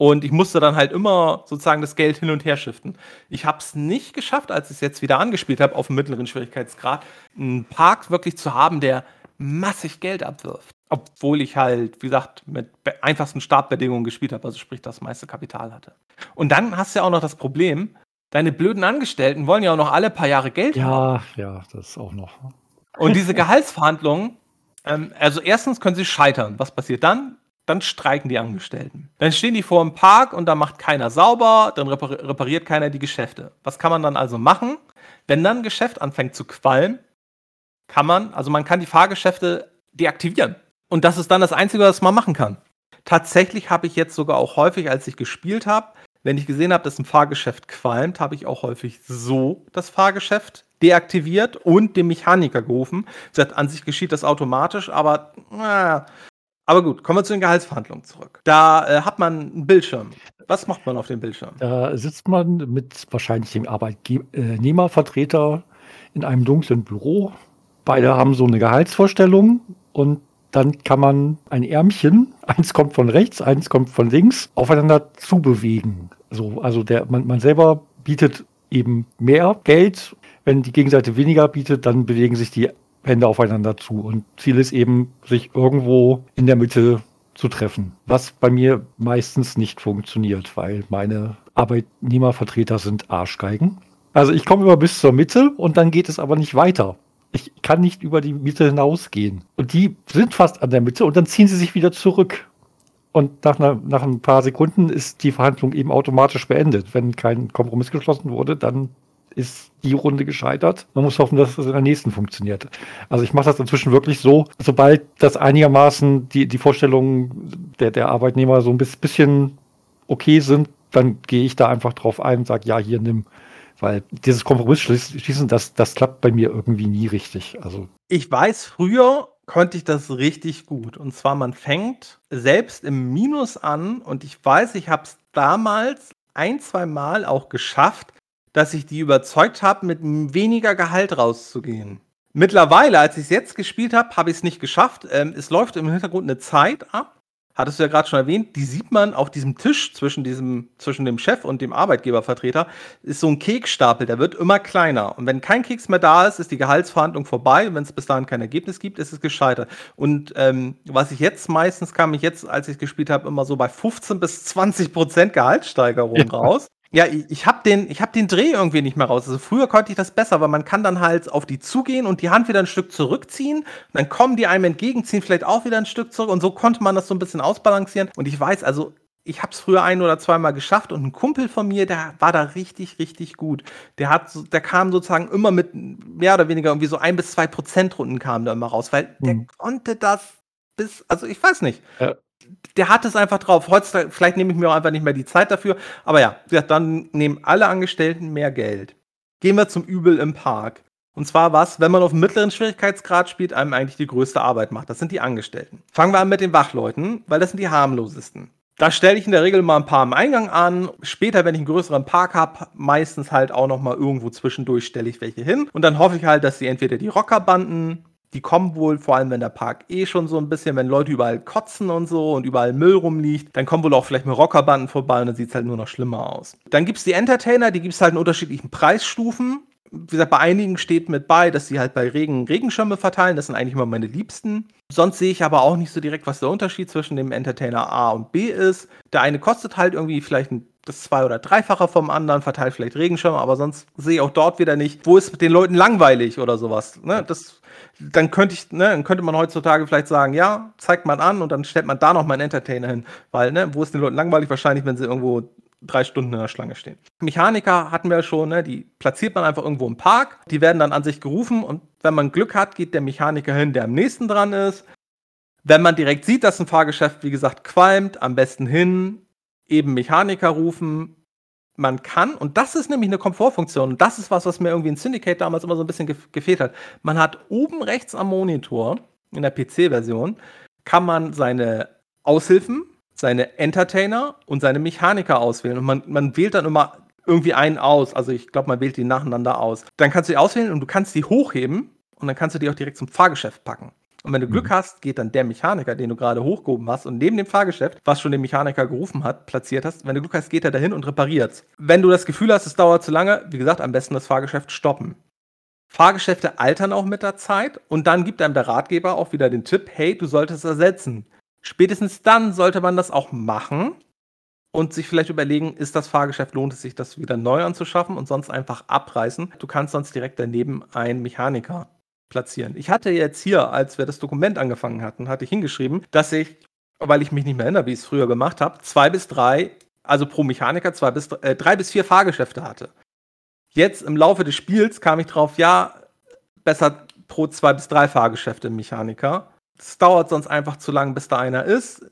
[SPEAKER 1] Und ich musste dann halt immer sozusagen das Geld hin und her shiften. Ich habe es nicht geschafft, als ich es jetzt wieder angespielt habe, auf dem mittleren Schwierigkeitsgrad, einen Park wirklich zu haben, der massig Geld abwirft. Obwohl ich halt, wie gesagt, mit einfachsten Startbedingungen gespielt habe, also sprich das meiste Kapital hatte. Und dann hast du ja auch noch das Problem, deine blöden Angestellten wollen ja auch noch alle paar Jahre Geld
[SPEAKER 2] ja, haben. Ja, ja, das ist auch noch.
[SPEAKER 1] Und diese Gehaltsverhandlungen, ähm, also erstens können sie scheitern. Was passiert dann? Dann streiken die Angestellten. Dann stehen die vor dem Park und da macht keiner sauber, dann repariert keiner die Geschäfte. Was kann man dann also machen? Wenn dann ein Geschäft anfängt zu qualmen, kann man, also man kann die Fahrgeschäfte deaktivieren. Und das ist dann das Einzige, was man machen kann. Tatsächlich habe ich jetzt sogar auch häufig, als ich gespielt habe, wenn ich gesehen habe, dass ein Fahrgeschäft qualmt, habe ich auch häufig so das Fahrgeschäft deaktiviert und dem Mechaniker gerufen. Gesagt, an sich geschieht das automatisch, aber äh, aber gut, kommen wir zu den Gehaltsverhandlungen zurück. Da äh, hat man einen Bildschirm. Was macht man auf dem Bildschirm?
[SPEAKER 2] Da sitzt man mit wahrscheinlich dem Arbeitnehmervertreter in einem dunklen Büro. Beide haben so eine Gehaltsvorstellung und dann kann man ein Ärmchen, eins kommt von rechts, eins kommt von links, aufeinander zubewegen. So, also der, man, man selber bietet eben mehr Geld. Wenn die Gegenseite weniger bietet, dann bewegen sich die Hände aufeinander zu. Und Ziel ist eben, sich irgendwo in der Mitte zu treffen. Was bei mir meistens nicht funktioniert, weil meine Arbeitnehmervertreter sind Arschgeigen. Also ich komme immer bis zur Mitte und dann geht es aber nicht weiter. Ich kann nicht über die Mitte hinausgehen. Und die sind fast an der Mitte und dann ziehen sie sich wieder zurück. Und nach, einer, nach ein paar Sekunden ist die Verhandlung eben automatisch beendet. Wenn kein Kompromiss geschlossen wurde, dann ist die Runde gescheitert. Man muss hoffen, dass es in der nächsten funktioniert. Also ich mache das inzwischen wirklich so, sobald das einigermaßen die, die Vorstellungen der, der Arbeitnehmer so ein bisschen okay sind, dann gehe ich da einfach drauf ein und sage, ja, hier nimm. Weil dieses Kompromiss schließen, das, das klappt bei mir irgendwie nie richtig. Also
[SPEAKER 1] ich weiß, früher konnte ich das richtig gut. Und zwar, man fängt selbst im Minus an und ich weiß, ich habe es damals ein, zwei Mal auch geschafft, dass ich die überzeugt habe, mit weniger Gehalt rauszugehen. Mittlerweile, als ich es jetzt gespielt habe, habe ich es nicht geschafft. Ähm, es läuft im Hintergrund eine Zeit ab hattest du ja gerade schon erwähnt, die sieht man auf diesem Tisch zwischen, diesem, zwischen dem Chef und dem Arbeitgebervertreter, ist so ein Keksstapel, der wird immer kleiner. Und wenn kein Keks mehr da ist, ist die Gehaltsverhandlung vorbei. Und wenn es bis dahin kein Ergebnis gibt, ist es gescheitert. Und ähm, was ich jetzt meistens kam ich jetzt, als ich gespielt habe, immer so bei 15 bis 20 Prozent Gehaltssteigerung ja. raus. Ja, ich, ich habe den, hab den Dreh irgendwie nicht mehr raus. Also früher konnte ich das besser, weil man kann dann halt auf die zugehen und die Hand wieder ein Stück zurückziehen. dann kommen die einem entgegen, ziehen vielleicht auch wieder ein Stück zurück. Und so konnte man das so ein bisschen ausbalancieren. Und ich weiß, also ich habe es früher ein oder zweimal geschafft und ein Kumpel von mir, der war da richtig, richtig gut. Der hat, der kam sozusagen immer mit mehr oder weniger irgendwie so ein bis zwei Prozent Runden kam da immer raus, weil der hm. konnte das bis, also ich weiß nicht. Ja der hat es einfach drauf. Heutzutage, vielleicht nehme ich mir auch einfach nicht mehr die Zeit dafür. Aber ja, dann nehmen alle Angestellten mehr Geld. Gehen wir zum Übel im Park. Und zwar was, wenn man auf mittleren Schwierigkeitsgrad spielt, einem eigentlich die größte Arbeit macht. Das sind die Angestellten. Fangen wir an mit den Wachleuten, weil das sind die harmlosesten. Da stelle ich in der Regel mal ein paar am Eingang an. Später, wenn ich einen größeren Park habe, meistens halt auch noch mal irgendwo zwischendurch stelle ich welche hin. Und dann hoffe ich halt, dass sie entweder die Rockerbanden die kommen wohl, vor allem wenn der Park eh schon so ein bisschen, wenn Leute überall kotzen und so und überall Müll rumliegt, dann kommen wohl auch vielleicht mit Rockerbanden vorbei und dann sieht es halt nur noch schlimmer aus. Dann gibt es die Entertainer, die gibt es halt in unterschiedlichen Preisstufen. Wie gesagt, bei einigen steht mit bei, dass sie halt bei Regen Regenschirme verteilen. Das sind eigentlich immer meine Liebsten. Sonst sehe ich aber auch nicht so direkt, was der Unterschied zwischen dem Entertainer A und B ist. Der eine kostet halt irgendwie vielleicht das zwei- oder dreifache vom anderen, verteilt vielleicht Regenschirme, aber sonst sehe ich auch dort wieder nicht, wo ist den Leuten langweilig oder sowas. Ne? Das dann könnte ich, ne, dann könnte man heutzutage vielleicht sagen, ja, zeigt man an und dann stellt man da noch mal einen Entertainer hin. Weil, ne, wo ist den Leuten langweilig? Wahrscheinlich, wenn sie irgendwo drei Stunden in der Schlange stehen. Mechaniker hatten wir ja schon, ne, die platziert man einfach irgendwo im Park. Die werden dann an sich gerufen und wenn man Glück hat, geht der Mechaniker hin, der am nächsten dran ist. Wenn man direkt sieht, dass ein Fahrgeschäft, wie gesagt, qualmt, am besten hin, eben Mechaniker rufen, man kann, und das ist nämlich eine Komfortfunktion, und das ist was, was mir irgendwie in Syndicate damals immer so ein bisschen ge gefehlt hat. Man hat oben rechts am Monitor, in der PC-Version, kann man seine Aushilfen, seine Entertainer und seine Mechaniker auswählen. Und man, man wählt dann immer irgendwie einen aus. Also ich glaube, man wählt die nacheinander aus. Dann kannst du die auswählen und du kannst die hochheben und dann kannst du die auch direkt zum Fahrgeschäft packen. Und wenn du Glück mhm. hast, geht dann der Mechaniker, den du gerade hochgehoben hast und neben dem Fahrgeschäft, was schon den Mechaniker gerufen hat, platziert hast, wenn du Glück hast, geht er dahin und repariert's. Wenn du das Gefühl hast, es dauert zu lange, wie gesagt, am besten das Fahrgeschäft stoppen. Fahrgeschäfte altern auch mit der Zeit und dann gibt einem der Ratgeber auch wieder den Tipp, hey, du solltest ersetzen. Spätestens dann sollte man das auch machen und sich vielleicht überlegen, ist das Fahrgeschäft, lohnt es sich, das wieder neu anzuschaffen und sonst einfach abreißen. Du kannst sonst direkt daneben einen Mechaniker platzieren. Ich hatte jetzt hier, als wir das Dokument angefangen hatten, hatte ich hingeschrieben, dass ich, weil ich mich nicht mehr erinnere, wie ich es früher gemacht habe, zwei bis drei, also pro Mechaniker zwei bis äh, drei bis vier Fahrgeschäfte hatte. Jetzt im Laufe des Spiels kam ich drauf, ja, besser pro zwei bis drei Fahrgeschäfte im Mechaniker. Es dauert sonst einfach zu lang, bis da einer ist.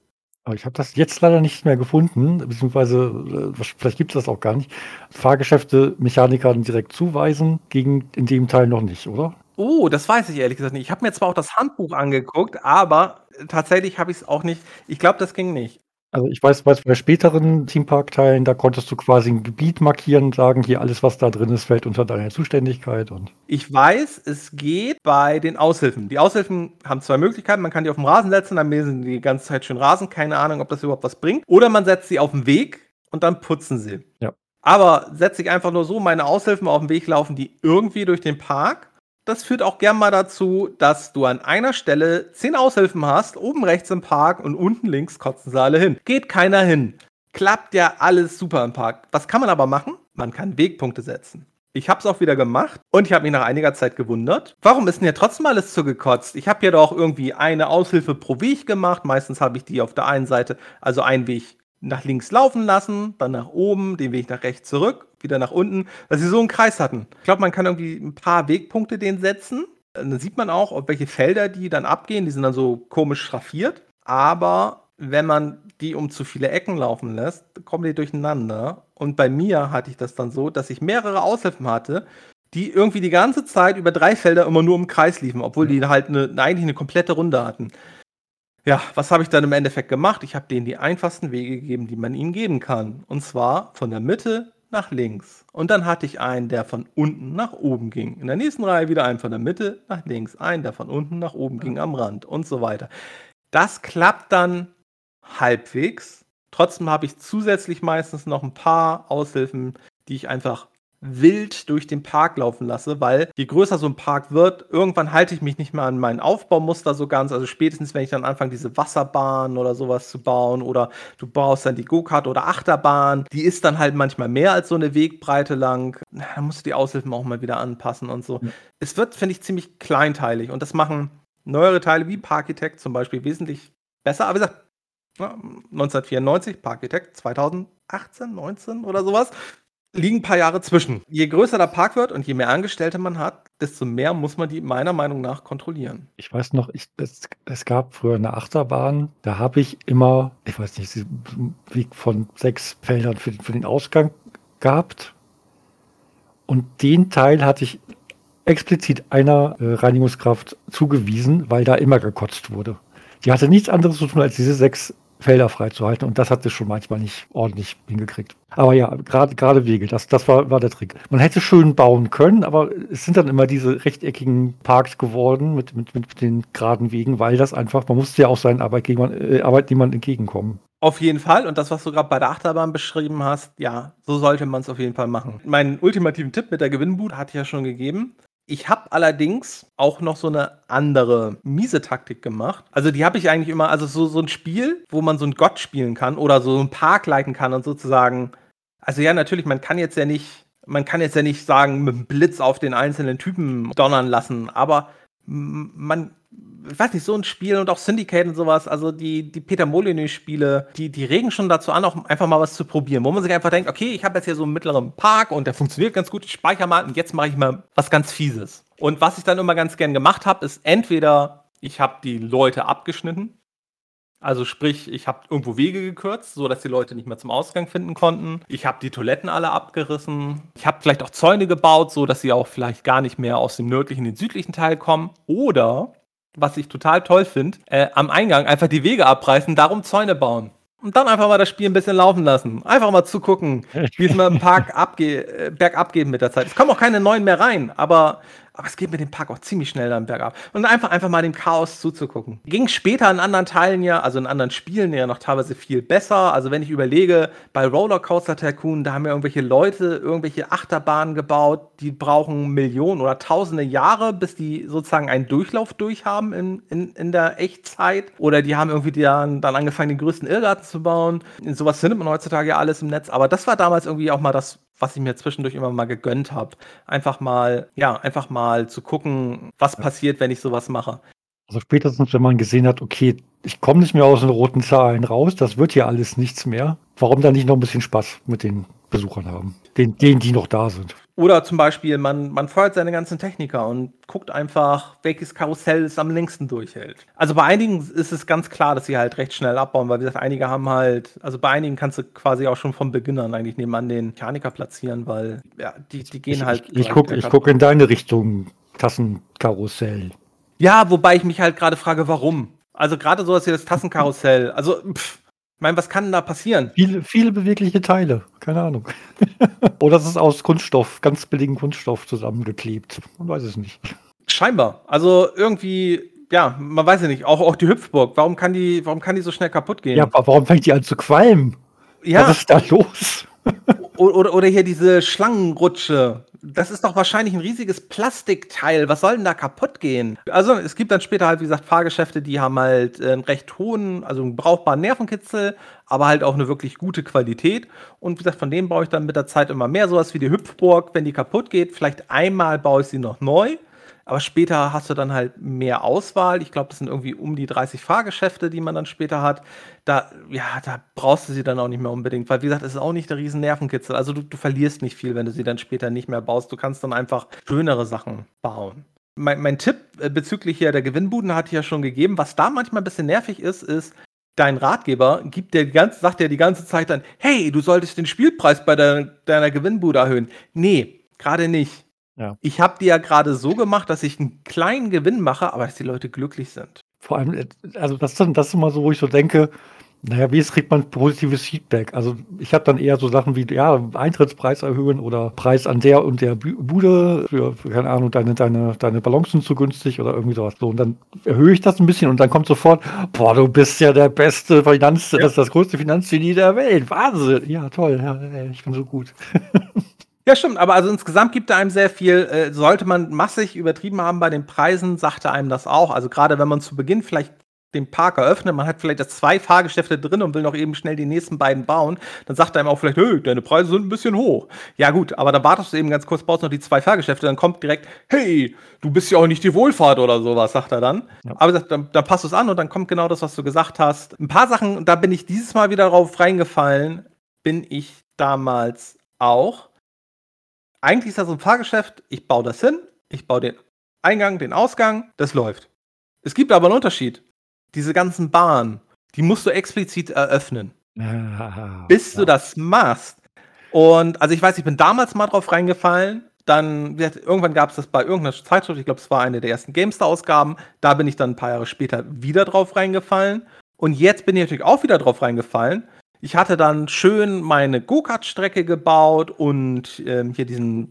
[SPEAKER 2] Aber ich habe das jetzt leider nicht mehr gefunden, beziehungsweise äh, vielleicht gibt es das auch gar nicht. Fahrgeschäfte Mechanikern direkt zuweisen, gegen in dem Teil noch nicht, oder?
[SPEAKER 1] Oh, das weiß ich ehrlich gesagt nicht. Ich habe mir zwar auch das Handbuch angeguckt, aber tatsächlich habe ich es auch nicht ich glaube, das ging nicht.
[SPEAKER 2] Also, ich weiß weiß bei späteren Themepark-Teilen, da konntest du quasi ein Gebiet markieren und sagen: „Hier, alles, was da drin ist, fällt unter deine Zuständigkeit“ und
[SPEAKER 1] Ich weiß, es geht bei den Aushilfen. Die Aushilfen haben zwei Möglichkeiten. Man kann die auf aufm Rasen setzen, dann mähen sie die ganze Zeit schön Rasen. Keine Ahnung, ob das überhaupt was bringt. Oder man setzt sie auf den Weg und dann putzen sie.
[SPEAKER 2] Ja.
[SPEAKER 1] Aber setze ich einfach nur so meine Aushilfen auf den Weg, laufen die irgendwie durch den Park das führt auch gern mal dazu, dass du an einer Stelle zehn Aushilfen hast, oben rechts im Park und unten links kotzen sie alle hin. Geht keiner hin. Klappt ja alles super im Park. Was kann man aber machen? Man kann Wegpunkte setzen. Ich habe es auch wieder gemacht und ich habe mich nach einiger Zeit gewundert, warum ist denn hier trotzdem alles zugekotzt? Ich habe ja doch irgendwie eine Aushilfe pro Weg gemacht. Meistens habe ich die auf der einen Seite, also einen Weg nach links laufen lassen, dann nach oben, den Weg nach rechts zurück, wieder nach unten, dass sie so einen Kreis hatten. Ich glaube, man kann irgendwie ein paar Wegpunkte den setzen. Dann sieht man auch, auf welche Felder die dann abgehen. Die sind dann so komisch schraffiert. Aber wenn man die um zu viele Ecken laufen lässt, kommen die durcheinander. Und bei mir hatte ich das dann so, dass ich mehrere Aushilfen hatte, die irgendwie die ganze Zeit über drei Felder immer nur im Kreis liefen, obwohl die halt eine, eigentlich eine komplette Runde hatten. Ja, was habe ich dann im Endeffekt gemacht? Ich habe denen die einfachsten Wege gegeben, die man ihnen geben kann. Und zwar von der Mitte nach links. Und dann hatte ich einen, der von unten nach oben ging. In der nächsten Reihe wieder einen von der Mitte nach links. Einen, der von unten nach oben ging am Rand und so weiter. Das klappt dann halbwegs. Trotzdem habe ich zusätzlich meistens noch ein paar Aushilfen, die ich einfach wild durch den Park laufen lasse, weil je größer so ein Park wird, irgendwann halte ich mich nicht mehr an mein Aufbaumuster so ganz. Also spätestens, wenn ich dann anfange, diese Wasserbahn oder sowas zu bauen oder du baust dann die Go-Kart oder Achterbahn, die ist dann halt manchmal mehr als so eine Wegbreite lang. Da musst du die Aushilfen auch mal wieder anpassen und so. Ja. Es wird, finde ich, ziemlich kleinteilig und das machen neuere Teile wie Parkitect zum Beispiel wesentlich besser. Aber wie gesagt, 1994, Parkitect 2018, 19 oder sowas liegen ein paar Jahre zwischen. Je größer der Park wird und je mehr Angestellte man hat, desto mehr muss man die meiner Meinung nach kontrollieren.
[SPEAKER 2] Ich weiß noch, ich, es, es gab früher eine Achterbahn, da habe ich immer, ich weiß nicht, wie von sechs Feldern für, für den Ausgang gehabt. Und den Teil hatte ich explizit einer äh, Reinigungskraft zugewiesen, weil da immer gekotzt wurde. Die hatte nichts anderes zu tun, als diese sechs Felder freizuhalten. Und das hat sie schon manchmal nicht ordentlich hingekriegt. Aber ja, gerade gerade Wege, das, das war, war der Trick. Man hätte schön bauen können, aber es sind dann immer diese rechteckigen Parks geworden mit, mit, mit den geraden Wegen, weil das einfach, man musste ja auch seinen Arbeitgebern, äh, Arbeitnehmern entgegenkommen.
[SPEAKER 1] Auf jeden Fall. Und das, was du gerade bei der Achterbahn beschrieben hast, ja, so sollte man es auf jeden Fall machen. Meinen ultimativen Tipp mit der Gewinnbut hatte ich ja schon gegeben. Ich habe allerdings auch noch so eine andere miese Taktik gemacht. Also die habe ich eigentlich immer, also so, so ein Spiel, wo man so einen Gott spielen kann oder so einen Park leiten kann und sozusagen. Also ja, natürlich, man kann jetzt ja nicht, man kann jetzt ja nicht sagen, mit dem Blitz auf den einzelnen Typen donnern lassen, aber man ich weiß nicht, so ein Spiel und auch Syndicate und sowas, also die, die Peter Molyneux-Spiele, die, die regen schon dazu an, auch einfach mal was zu probieren, wo man sich einfach denkt, okay, ich habe jetzt hier so einen mittleren Park und der funktioniert ganz gut, ich speichere mal und jetzt mache ich mal was ganz Fieses. Und was ich dann immer ganz gern gemacht habe, ist entweder ich habe die Leute abgeschnitten, also sprich, ich habe irgendwo Wege gekürzt, so dass die Leute nicht mehr zum Ausgang finden konnten. Ich habe die Toiletten alle abgerissen. Ich habe vielleicht auch Zäune gebaut, so dass sie auch vielleicht gar nicht mehr aus dem nördlichen in den südlichen Teil kommen. Oder was ich total toll finde, äh, am Eingang einfach die Wege abreißen, darum Zäune bauen. Und dann einfach mal das Spiel ein bisschen laufen lassen. Einfach mal zugucken, wie es mir im Park abge äh, bergab geht mit der Zeit. Es kommen auch keine neuen mehr rein, aber aber es geht mit dem Park auch ziemlich schnell dann bergab. Und einfach, einfach mal dem Chaos zuzugucken. Ging später in anderen Teilen ja, also in anderen Spielen ja noch teilweise viel besser. Also wenn ich überlege, bei Rollercoaster Tycoon, da haben ja irgendwelche Leute irgendwelche Achterbahnen gebaut, die brauchen Millionen oder tausende Jahre, bis die sozusagen einen Durchlauf durchhaben in, in, in der Echtzeit. Oder die haben irgendwie dann, dann angefangen, den größten Irrgarten zu bauen. In sowas findet man heutzutage ja alles im Netz. Aber das war damals irgendwie auch mal das was ich mir zwischendurch immer mal gegönnt habe. Einfach mal, ja, einfach mal zu gucken, was passiert, wenn ich sowas mache.
[SPEAKER 2] Also spätestens, wenn man gesehen hat, okay, ich komme nicht mehr aus den roten Zahlen raus, das wird hier alles nichts mehr. Warum dann nicht noch ein bisschen Spaß mit den Besuchern haben? Den, denen, die noch da sind.
[SPEAKER 1] Oder zum Beispiel, man, man feuert seine ganzen Techniker und guckt einfach, welches Karussell es am längsten durchhält. Also bei einigen ist es ganz klar, dass sie halt recht schnell abbauen, weil wie gesagt, einige haben halt, also bei einigen kannst du quasi auch schon von Beginn an eigentlich nebenan den Mechaniker platzieren, weil ja, die, die gehen
[SPEAKER 2] ich,
[SPEAKER 1] halt.
[SPEAKER 2] Ich, ich gucke guck in deine Richtung, Tassenkarussell.
[SPEAKER 1] Ja, wobei ich mich halt gerade frage, warum? Also gerade sowas wie das Tassenkarussell. Also, pff, ich meine, was kann da passieren?
[SPEAKER 2] Viele, viele bewegliche Teile, keine Ahnung. Oder es ist aus Kunststoff, ganz billigen Kunststoff zusammengeklebt. Man weiß es nicht.
[SPEAKER 1] Scheinbar. Also irgendwie, ja, man weiß ja nicht. Auch, auch die Hüpfburg. Warum kann die, warum kann die so schnell kaputt gehen? Ja,
[SPEAKER 2] warum fängt die an zu qualmen? Ja. Was ist da los?
[SPEAKER 1] oder, oder hier diese Schlangenrutsche. Das ist doch wahrscheinlich ein riesiges Plastikteil. Was soll denn da kaputt gehen? Also, es gibt dann später halt, wie gesagt, Fahrgeschäfte, die haben halt einen recht hohen, also einen brauchbaren Nervenkitzel, aber halt auch eine wirklich gute Qualität. Und wie gesagt, von denen baue ich dann mit der Zeit immer mehr. Sowas wie die Hüpfburg, wenn die kaputt geht, vielleicht einmal baue ich sie noch neu. Aber später hast du dann halt mehr Auswahl. Ich glaube, das sind irgendwie um die 30 Fahrgeschäfte, die man dann später hat. Da, ja, da brauchst du sie dann auch nicht mehr unbedingt, weil wie gesagt, es ist auch nicht der riesen Nervenkitzel. Also du, du verlierst nicht viel, wenn du sie dann später nicht mehr baust. Du kannst dann einfach schönere Sachen bauen. Mein, mein Tipp äh, bezüglich hier der Gewinnbuden hatte ich ja schon gegeben. Was da manchmal ein bisschen nervig ist, ist, dein Ratgeber gibt dir ganz, sagt dir die ganze Zeit dann, hey, du solltest den Spielpreis bei der, deiner Gewinnbude erhöhen. Nee, gerade nicht Ja. Ich habe die ja gerade so gemacht, dass ich einen kleinen Gewinn mache, aber dass die Leute glücklich sind.
[SPEAKER 2] Vor allem, äh, also das, das ist immer so, wo ich so denke, naja, wie kriegt man positives Feedback? Also ich habe dann eher so Sachen wie, ja, Eintrittspreis erhöhen oder Preis an der und der Bude für, für keine Ahnung, deine, deine, deine sind zu günstig oder irgendwie sowas. So, und dann erhöhe ich das ein bisschen und dann kommt sofort, boah, du bist ja der beste Finanz, ja. das ist das größte Finanzgenie der Welt. Wahnsinn. Ja, toll, ja, ich bin so gut.
[SPEAKER 1] Ja, stimmt, aber also insgesamt gibt er einem sehr viel, äh, sollte man massig übertrieben haben bei den Preisen, sagte einem das auch. Also gerade wenn man zu Beginn vielleicht den Park eröffnet, man hat vielleicht zwei Fahrgeschäfte drin und will noch eben schnell die nächsten beiden bauen, dann sagt er einem auch vielleicht, hey, deine Preise sind ein bisschen hoch. Ja gut, aber dann wartest du eben ganz kurz, baust noch die zwei Fahrgeschäfte, dann kommt direkt, hey, du bist ja auch nicht die Wohlfahrt oder sowas, sagt er dann. Ja. Aber dann, dann passt es an und dann kommt genau das, was du gesagt hast. Ein paar Sachen, da bin ich dieses Mal wieder drauf reingefallen, bin ich damals auch. Eigentlich ist das so ein Fahrgeschäft, ich baue das hin, ich baue den Eingang, den Ausgang, das läuft. Es gibt aber einen Unterschied diese ganzen Bahnen, die musst du explizit eröffnen. Ah, bis ja. du das machst. Und also ich weiß, ich bin damals mal drauf reingefallen. Dann, irgendwann gab es das bei irgendeiner Zeitschrift, ich glaube, es war eine der ersten GameStar-Ausgaben. Da bin ich dann ein paar Jahre später wieder drauf reingefallen. Und jetzt bin ich natürlich auch wieder drauf reingefallen. Ich hatte dann schön meine Go-Kart-Strecke gebaut und ähm, hier diesen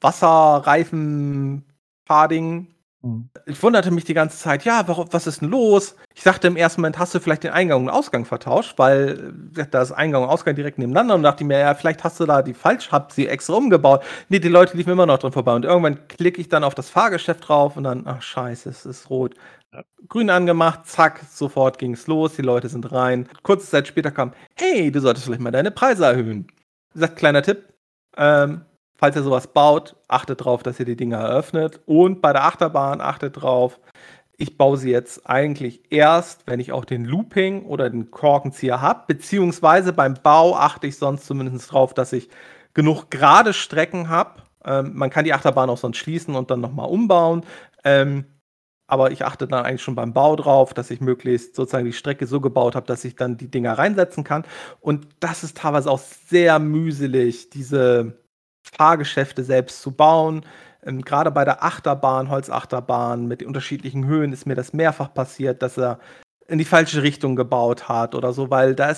[SPEAKER 1] Wasserreifen-Fahrding, Mhm. Ich wunderte mich die ganze Zeit, ja, warum, was ist denn los? Ich dachte im ersten Moment, hast du vielleicht den Eingang und Ausgang vertauscht, weil äh, da ist Eingang und Ausgang direkt nebeneinander und dachte mir, ja, vielleicht hast du da die falsch, hab sie extra umgebaut. Nee, die Leute liefen immer noch drin vorbei und irgendwann klicke ich dann auf das Fahrgeschäft drauf und dann, ach scheiße, es ist rot. Grün angemacht, zack, sofort ging es los, die Leute sind rein. Kurze Zeit später kam, hey, du solltest vielleicht mal deine Preise erhöhen. Sagt, kleiner Tipp, ähm, falls ihr sowas baut, achtet darauf, dass ihr die Dinger eröffnet. Und bei der Achterbahn achtet drauf, ich baue sie jetzt eigentlich erst, wenn ich auch den Looping oder den Korkenzieher habe. Beziehungsweise beim Bau achte ich sonst zumindest darauf, dass ich genug gerade Strecken habe. Ähm, man kann die Achterbahn auch sonst schließen und dann nochmal umbauen. Ähm, aber ich achte dann eigentlich schon beim Bau drauf, dass ich möglichst sozusagen die Strecke so gebaut habe, dass ich dann die Dinger reinsetzen kann. Und das ist teilweise auch sehr mühselig, diese Fahrgeschäfte selbst zu bauen. Ähm, Gerade bei der Achterbahn, Holzachterbahn mit den unterschiedlichen Höhen ist mir das mehrfach passiert, dass er in die falsche Richtung gebaut hat oder so, weil da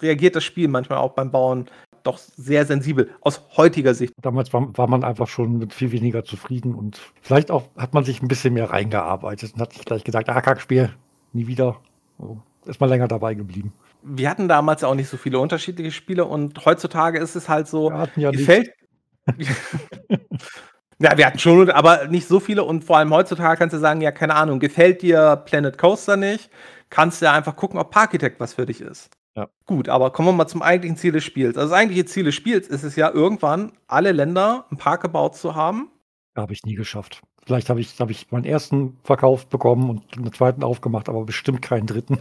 [SPEAKER 1] reagiert das Spiel manchmal auch beim Bauen doch sehr sensibel aus heutiger Sicht.
[SPEAKER 2] Damals war, war, man einfach schon mit viel weniger zufrieden und vielleicht auch hat man sich ein bisschen mehr reingearbeitet und hat sich gleich gesagt, ah, Kackspiel, nie wieder. Ist mal länger dabei geblieben.
[SPEAKER 1] Wir hatten damals auch nicht so viele unterschiedliche Spiele und heutzutage ist es halt so, ja gefällt, ja, wir hatten schon, aber nicht so viele und vor allem heutzutage kannst du sagen, ja, keine Ahnung, gefällt dir Planet Coaster nicht, kannst du ja einfach gucken, ob Parkitect was für dich ist. Ja. Gut, aber kommen wir mal zum eigentlichen Ziel des Spiels. Also das eigentliche Ziel des Spiels ist es ja irgendwann, alle Länder einen Park gebaut zu haben.
[SPEAKER 2] Habe ich nie geschafft. Vielleicht habe ich, hab ich meinen ersten verkauft bekommen und einen zweiten aufgemacht, aber bestimmt keinen dritten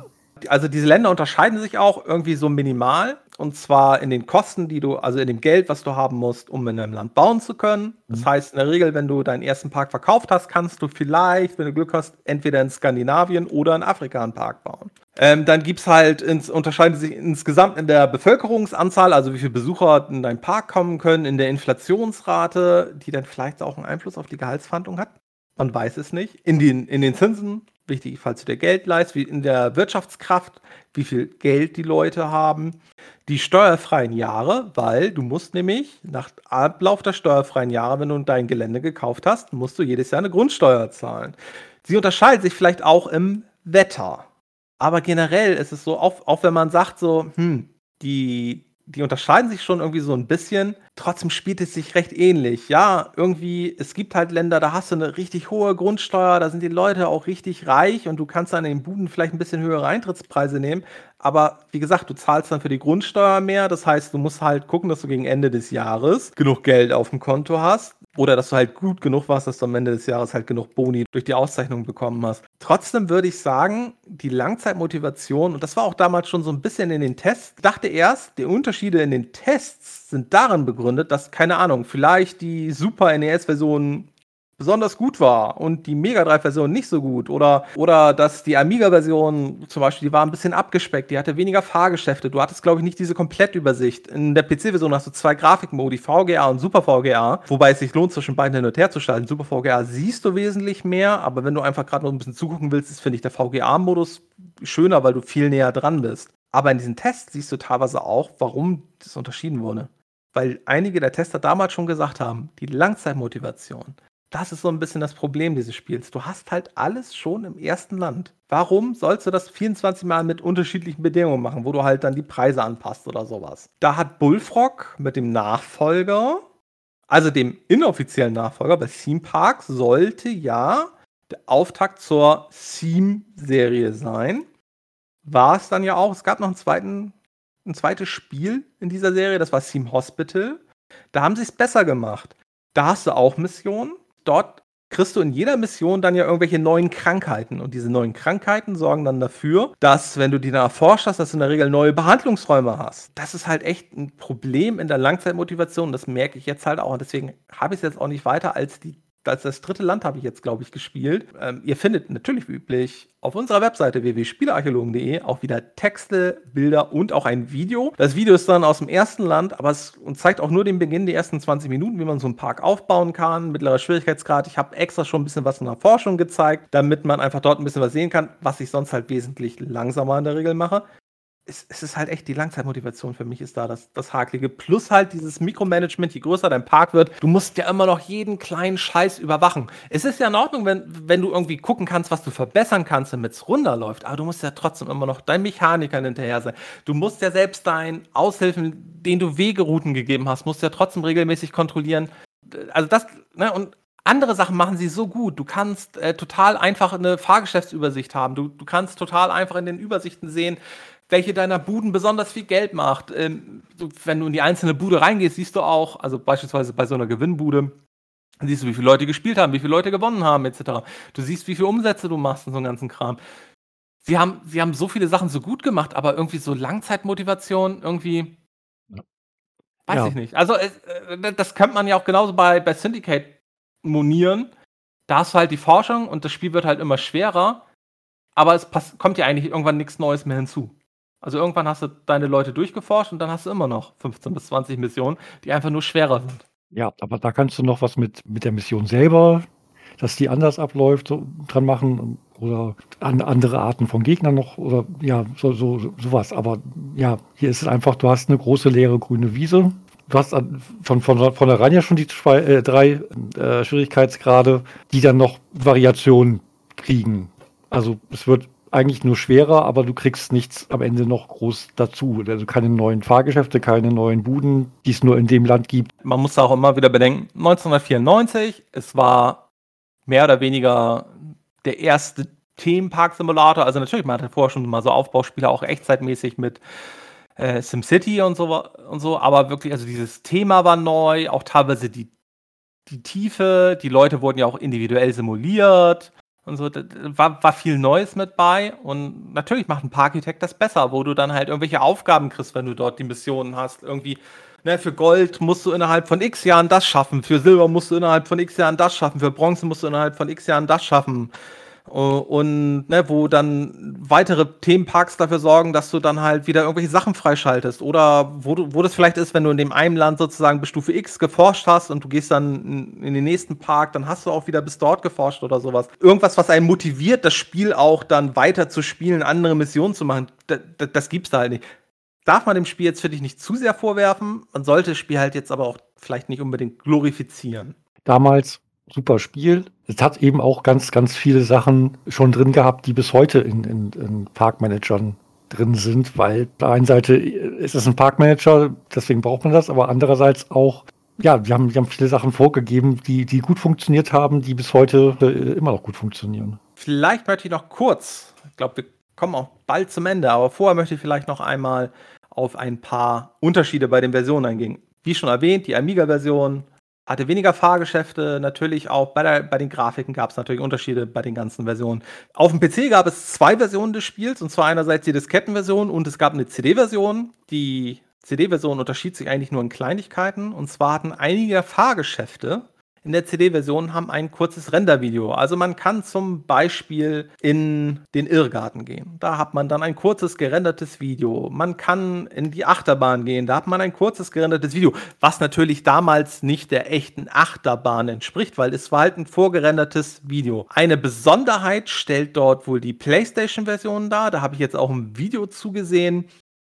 [SPEAKER 1] also diese Länder unterscheiden sich auch irgendwie so minimal. Und zwar in den Kosten, die du, also in dem Geld, was du haben musst, um in einem Land bauen zu können. Das mhm. heißt, in der Regel, wenn du deinen ersten Park verkauft hast, kannst du vielleicht, wenn du Glück hast, entweder in Skandinavien oder in Afrika einen Park bauen. Ähm, dann gibt es halt, ins, unterscheiden sich insgesamt in der Bevölkerungsanzahl, also wie viele Besucher in deinen Park kommen können, in der Inflationsrate, die dann vielleicht auch einen Einfluss auf die Gehaltsverhandlung hat. Man weiß es nicht. In den, in den Zinsen, wichtig, falls du dir Geld leist, wie in der Wirtschaftskraft, wie viel Geld die Leute haben, die steuerfreien Jahre, weil du musst nämlich nach Ablauf der steuerfreien Jahre, wenn du dein Gelände gekauft hast, musst du jedes Jahr eine Grundsteuer zahlen. Sie unterscheidet sich vielleicht auch im Wetter. Aber generell ist es so, auch, auch wenn man sagt so, hm, die die unterscheiden sich schon irgendwie so ein bisschen. Trotzdem spielt es sich recht ähnlich. Ja, irgendwie, es gibt halt Länder, da hast du eine richtig hohe Grundsteuer, da sind die Leute auch richtig reich und du kannst dann in den Buden vielleicht ein bisschen höhere Eintrittspreise nehmen. Aber wie gesagt, du zahlst dann für die Grundsteuer mehr. Das heißt, du musst halt gucken, dass du gegen Ende des Jahres genug Geld auf dem Konto hast. Oder dass du halt gut genug warst, dass du am Ende des Jahres halt genug Boni durch die Auszeichnung bekommen hast. Trotzdem würde ich sagen, die Langzeitmotivation, und das war auch damals schon so ein bisschen in den Tests, dachte erst, die Unterschiede in den Tests sind darin begründet, dass, keine Ahnung, vielleicht die Super NES-Version besonders gut war und die Mega Drive-Version nicht so gut. Oder, oder dass die Amiga-Version zum Beispiel, die war ein bisschen abgespeckt, die hatte weniger Fahrgeschäfte. Du hattest, glaube ich, nicht diese Komplettübersicht. In der PC-Version hast du zwei Grafikmodi, VGA und Super VGA, wobei es sich lohnt, zwischen beiden hin und her zu schalten. Super VGA siehst du wesentlich mehr, aber wenn du einfach gerade noch ein bisschen zugucken willst, ist, finde ich, der VGA-Modus schöner, weil du viel näher dran bist. Aber in diesen Tests siehst du teilweise auch, warum das unterschieden wurde. Weil einige der Tester damals schon gesagt haben, die Langzeitmotivation, das ist so ein bisschen das Problem dieses Spiels. Du hast halt alles schon im ersten Land. Warum sollst du das 24 Mal mit unterschiedlichen Bedingungen machen, wo du halt dann die Preise anpasst oder sowas? Da hat Bullfrog mit dem Nachfolger, also dem inoffiziellen Nachfolger bei Theme Park, sollte ja der Auftakt zur Theme-Serie sein. War es dann ja auch. Es gab noch einen zweiten ein zweites Spiel in dieser Serie, das war Theme Hospital. Da haben sie es besser gemacht. Da hast du auch Missionen. Dort kriegst du in jeder Mission dann ja irgendwelche neuen Krankheiten. Und diese neuen Krankheiten sorgen dann dafür, dass, wenn du die dann erforscht hast, dass du in der Regel neue Behandlungsräume hast. Das ist halt echt ein Problem in der Langzeitmotivation. Das merke ich jetzt halt auch. Und deswegen habe ich es jetzt auch nicht weiter als die als das dritte Land habe ich jetzt, glaube ich, gespielt. Ähm, ihr findet natürlich wie üblich auf unserer Webseite www.spielerarchäologen.de auch wieder Texte, Bilder und auch ein Video. Das Video ist dann aus dem ersten Land, aber es zeigt auch nur den Beginn, die ersten 20 Minuten, wie man so einen Park aufbauen kann, mittlerer Schwierigkeitsgrad. Ich habe extra schon ein bisschen was in der Forschung gezeigt, damit man einfach dort ein bisschen was sehen kann, was ich sonst halt wesentlich langsamer in der Regel mache es, es, ist halt echt die Langzeitmotivation für mich ist da das, das Hakelige. Plus halt dieses Mikromanagement, je größer dein Park wird, du musst ja immer noch jeden kleinen Scheiß überwachen. Es ist ja in Ordnung, wenn, wenn du irgendwie gucken kannst, was du verbessern kannst, damit es runterläuft, aber du musst ja trotzdem immer noch dein Mechaniker hinterher sein. Du musst ja selbst deinen Aushilfen, den du Wegerouten gegeben hast, musst ja trotzdem regelmäßig kontrollieren. Also das, ne, und andere Sachen machen sie so gut. Du kannst äh, total einfach eine Fahrgeschäftsübersicht haben. Du, du kannst total einfach in den Übersichten sehen, welche deiner Buden besonders viel Geld macht. Ähm, so, wenn du in die einzelne Bude reingehst, siehst du auch, also beispielsweise bei so einer Gewinnbude, siehst du, wie viele Leute gespielt haben, wie viele Leute gewonnen haben, etc. Du siehst, wie viele Umsätze du machst und so einen ganzen Kram. Sie haben, sie haben so viele Sachen so gut gemacht, aber irgendwie so Langzeitmotivation, irgendwie. Ja. Weiß ja. ich nicht. Also, äh, das könnte man ja auch genauso bei, bei Syndicate monieren. Da hast du halt die Forschung und das Spiel wird halt immer schwerer, aber es kommt ja eigentlich irgendwann nichts Neues mehr hinzu. Also irgendwann hast du deine Leute durchgeforscht und dann hast du immer noch 15 bis 20 Missionen, die einfach nur schwerer sind.
[SPEAKER 2] Ja, aber da kannst du noch was mit, mit der Mission selber, dass die anders abläuft, so, dran machen oder an, andere Arten von Gegnern noch oder ja, so, so, sowas. Aber ja, hier ist es einfach, du hast eine große leere grüne Wiese. Du hast von, von, von der Reihe ja schon die zwei, äh, drei äh, Schwierigkeitsgrade, die dann noch Variationen kriegen. Also es wird eigentlich nur schwerer, aber du kriegst nichts am Ende noch groß dazu. Also keine neuen Fahrgeschäfte, keine neuen Buden, die es nur in dem Land gibt.
[SPEAKER 1] Man muss auch immer wieder bedenken, 1994, es war mehr oder weniger der erste Themenpark-Simulator. Also natürlich, man hatte vorher schon mal so Aufbauspiele auch echtzeitmäßig mit äh, SimCity und so und so, aber wirklich, also dieses Thema war neu, auch teilweise die, die Tiefe, die Leute wurden ja auch individuell simuliert und so, war, war viel Neues mit bei. Und natürlich macht ein Parkitekt das besser, wo du dann halt irgendwelche Aufgaben kriegst, wenn du dort die Missionen hast. Irgendwie, ne, für Gold musst du innerhalb von x Jahren das schaffen, für Silber musst du innerhalb von x Jahren das schaffen, für Bronze musst du innerhalb von x Jahren das schaffen. Äh, und ne, wo dann weitere Themenparks dafür sorgen, dass du dann halt wieder irgendwelche Sachen freischaltest. Oder wo, du, wo das vielleicht ist, wenn du in dem einen Land sozusagen bis Stufe X geforscht hast und du gehst dann in, den nächsten Park, dann hast du auch wieder bis dort geforscht oder sowas. Irgendwas, was einen motiviert, das Spiel auch dann weiter zu spielen, andere Missionen zu machen, das, das, gibt's da halt nicht. Darf man dem Spiel jetzt, finde ich, nicht zu sehr vorwerfen. Man sollte das Spiel halt jetzt aber auch vielleicht nicht unbedingt glorifizieren.
[SPEAKER 2] Damals super Spiel. Es hat eben auch ganz, ganz viele Sachen schon drin gehabt, die bis heute in, in, in Parkmanagern drin sind, weil auf der einen Seite ist es ein Parkmanager, deswegen braucht man das, aber andererseits auch, ja, wir haben, wir haben viele Sachen vorgegeben, die, die gut funktioniert haben, die bis heute äh, immer noch gut funktionieren.
[SPEAKER 1] Vielleicht möchte ich noch kurz, ich glaube, wir kommen auch bald zum Ende, aber vorher möchte ich vielleicht noch einmal auf ein paar Unterschiede bei den Versionen eingehen. Wie schon erwähnt, die Amiga-Version hatte weniger Fahrgeschäfte, natürlich auch bei, der, bei den Grafiken gab es natürlich Unterschiede bei den ganzen Versionen. Auf dem PC gab es zwei Versionen des Spiels, und zwar einerseits die Diskettenversion und es gab eine CD-Version. Die CD-Version unterschied sich eigentlich nur in Kleinigkeiten, und zwar hatten einige Fahrgeschäfte in der CD-Version haben ein kurzes Rendervideo. Also man kann zum Beispiel in den Irrgarten gehen. Da hat man dann ein kurzes gerendertes Video. Man kann in die Achterbahn gehen. Da hat man ein kurzes gerendertes Video, was natürlich damals nicht der echten Achterbahn entspricht, weil es war halt ein vorgerendertes Video. Eine Besonderheit stellt dort wohl die PlayStation-Version dar. Da habe ich jetzt auch ein Video zugesehen.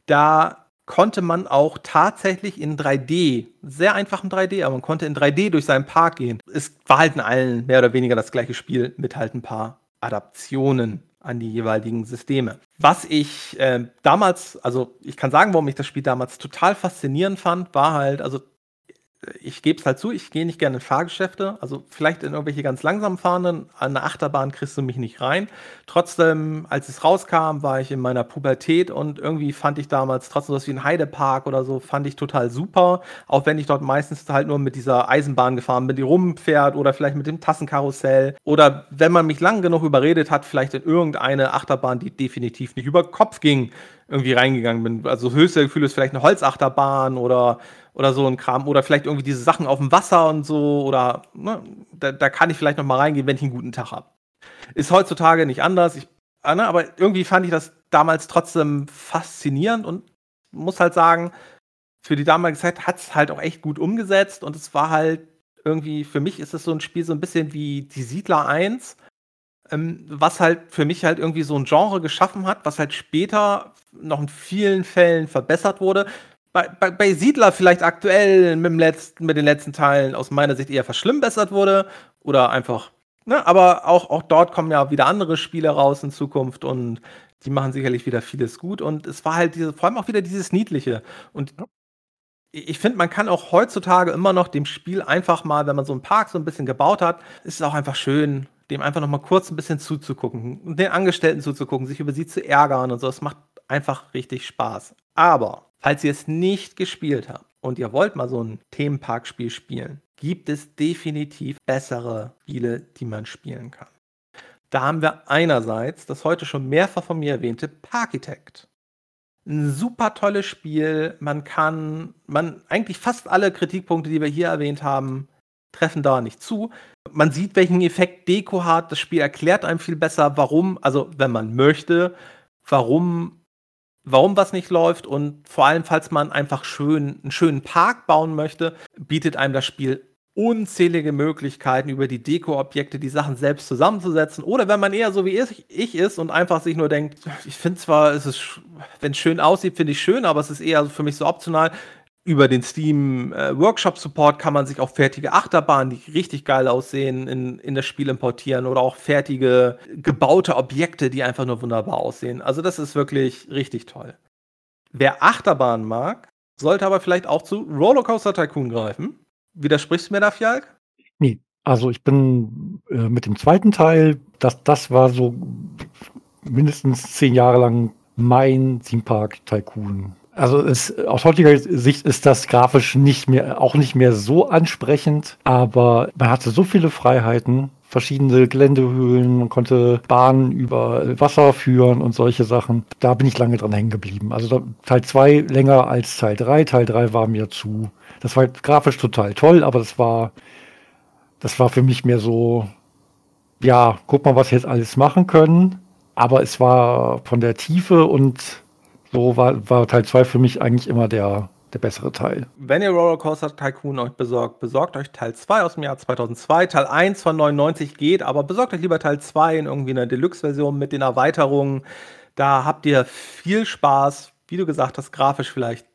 [SPEAKER 1] Da konnte man auch tatsächlich in 3D, sehr einfachen 3D, aber man konnte in 3D durch seinen Park gehen. Es war halt in allen mehr oder weniger das gleiche Spiel mit halt ein paar Adaptionen an die jeweiligen Systeme. Was ich äh, damals, also ich kann sagen, warum ich das Spiel damals total faszinierend fand, war halt, also ich gebe es halt zu, ich gehe nicht gerne in Fahrgeschäfte. Also vielleicht in irgendwelche ganz langsam fahrenden, an der Achterbahn kriegst du mich nicht rein. Trotzdem, als es rauskam, war ich in meiner Pubertät und irgendwie fand ich damals trotzdem was wie ein Heidepark oder so, fand ich total super. Auch wenn ich dort meistens halt nur mit dieser Eisenbahn gefahren bin, die rumfährt oder vielleicht mit dem Tassenkarussell. Oder wenn man mich lang genug überredet hat, vielleicht in irgendeine Achterbahn, die definitiv nicht über Kopf ging, irgendwie reingegangen bin. Also höchste Gefühl ist vielleicht eine Holzachterbahn oder oder so ein Kram. Oder vielleicht irgendwie diese Sachen auf dem Wasser und so. Oder ne, da, da, kann ich vielleicht noch mal reingehen, wenn ich einen guten Tag habe. Ist heutzutage nicht anders. Ich, äh, ne, aber irgendwie fand ich das damals trotzdem faszinierend und muss halt sagen, für die damalige Zeit hat es halt auch echt gut umgesetzt und es war halt irgendwie, für mich ist es so ein Spiel so ein bisschen wie die Siedler 1, ähm, was halt für mich halt irgendwie so ein Genre geschaffen hat, was halt später noch in vielen Fällen verbessert wurde bei, bei, bei, Siedler vielleicht aktuell mit, dem letzten, mit den letzten Teilen aus meiner Sicht eher verschlimmbessert wurde oder einfach, ne, aber auch, auch dort kommen ja wieder andere Spiele raus in Zukunft und die machen sicherlich wieder vieles gut und es war halt diese, vor allem auch wieder dieses Niedliche und ich finde, man kann auch heutzutage immer noch dem Spiel einfach mal, wenn man so einen Park so ein bisschen gebaut hat, ist es auch einfach schön, dem einfach noch mal kurz ein bisschen zuzugucken und den Angestellten zuzugucken, sich über sie zu ärgern und so. Es macht einfach richtig Spaß. Aber Falls ihr es nicht gespielt habt und ihr wollt mal so ein Themenparkspiel spielen, gibt es definitiv bessere Spiele, die man spielen kann. Da haben wir einerseits das heute schon mehrfach von mir erwähnte Parkitect. Ein super tolles Spiel. Man kann, man, eigentlich fast alle Kritikpunkte, die wir hier erwähnt haben, treffen da nicht zu. Man sieht, welchen Effekt Deko hat. Das Spiel erklärt einem viel besser, warum, also wenn man möchte, warum warum was nicht läuft und vor allem, falls man einfach schön, einen schönen Park bauen möchte, bietet einem das Spiel unzählige Möglichkeiten, über die Deko-Objekte die Sachen selbst zusammenzusetzen. Oder wenn man eher so wie ich ist und einfach sich nur denkt, ich finde zwar, wenn es schön aussieht, finde ich schön, aber es ist eher für mich so optional über den Steam äh, Workshop Support kann man sich auch fertige Achterbahnen, die richtig geil aussehen, in, in das Spiel importieren oder auch fertige gebaute Objekte, die einfach nur wunderbar aussehen. Also das ist wirklich richtig toll. Wer Achterbahnen mag, sollte aber vielleicht auch zu Rollercoaster Tycoon greifen. Widersprichst du mir da, Fjalk?
[SPEAKER 2] Nee, also ich bin äh, mit dem zweiten Teil, das, das war so mindestens zehn Jahre lang mein Theme Park Tycoon also es, aus heutiger Sicht ist das grafisch nicht mehr, auch nicht mehr so ansprechend, aber man hatte so viele Freiheiten, verschiedene Geländehöhlen, man konnte Bahnen über Wasser führen und solche Sachen. Da bin ich lange dran hängen geblieben. Also Teil 2 länger als Teil 3. Teil 3 war mir zu. Das war grafisch total toll, aber das war, das war für mich mehr so, ja, guck mal, was wir jetzt alles machen können. Aber es war von der Tiefe und so war, war Teil 2 für mich eigentlich immer der, der bessere Teil.
[SPEAKER 1] Wenn ihr Rollercoaster Tycoon euch besorgt, besorgt euch Teil 2 aus dem Jahr 2002. Teil 1 von 99 geht, aber besorgt euch lieber Teil 2 in irgendwie einer Deluxe-Version mit den Erweiterungen. Da habt ihr viel Spaß. Wie du gesagt hast, grafisch vielleicht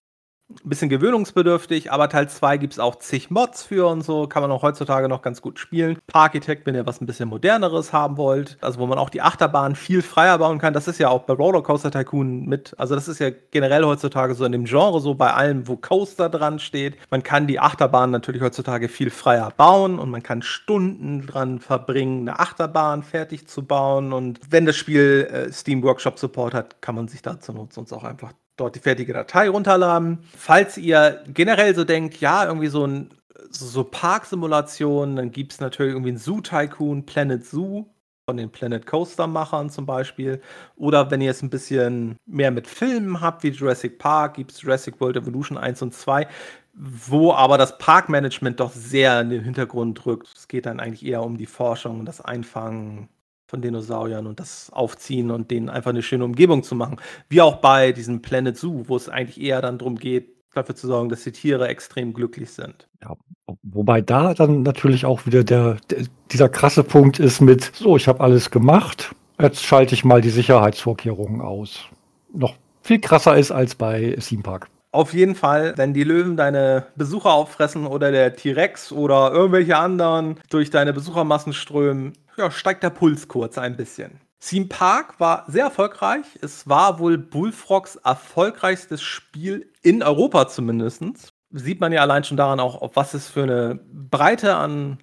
[SPEAKER 1] ein bisschen gewöhnungsbedürftig, aber Teil 2 gibt es auch zig Mods für und so, kann man auch heutzutage noch ganz gut spielen. Parkitect, wenn ihr was ein bisschen moderneres haben wollt, also wo man auch die Achterbahn viel freier bauen kann, das ist ja auch bei Rollercoaster Tycoon mit, also das ist ja generell heutzutage so in dem Genre so bei allem, wo Coaster dran steht. Man kann die Achterbahn natürlich heutzutage viel freier bauen und man kann Stunden dran verbringen, eine Achterbahn fertig zu bauen und wenn das Spiel äh, Steam Workshop Support hat, kann man sich dazu nutzen und auch einfach dort die fertige Datei runterladen. Falls ihr generell so denkt, ja, irgendwie so ein so Parksimulationen, dann gibt es natürlich irgendwie ein Zoo Tycoon, Planet Zoo von den Planet Coaster Machern zum Beispiel. Oder wenn ihr es ein bisschen mehr mit Filmen habt, wie Jurassic Park, gibt es Jurassic World Evolution 1 und 2. wo aber das Parkmanagement doch sehr in den Hintergrund rückt. Es geht dann eigentlich eher um die Forschung und das Einfangen von Dinosauriern und das Aufziehen und denen einfach eine schöne Umgebung zu machen. Wie auch bei diesem Planet Zoo, wo es eigentlich eher dann darum geht, dafür zu sorgen, dass die Tiere extrem glücklich sind.
[SPEAKER 2] Ja, wobei da dann natürlich auch wieder der, der dieser krasse Punkt ist mit, so, ich habe alles gemacht, jetzt schalte ich mal die Sicherheitsvorkehrungen aus. Noch viel krasser ist als bei Theme Park.
[SPEAKER 1] Auf jeden Fall, wenn die Löwen deine Besucher auffressen oder der T-Rex oder irgendwelche anderen durch deine Besuchermassen strömen, ja, steigt der Puls kurz ein bisschen. Theme Park war sehr erfolgreich. Es war wohl Bullfrogs erfolgreichstes Spiel in Europa zumindest. Sieht man ja allein schon daran auch, auf was es für eine Breite an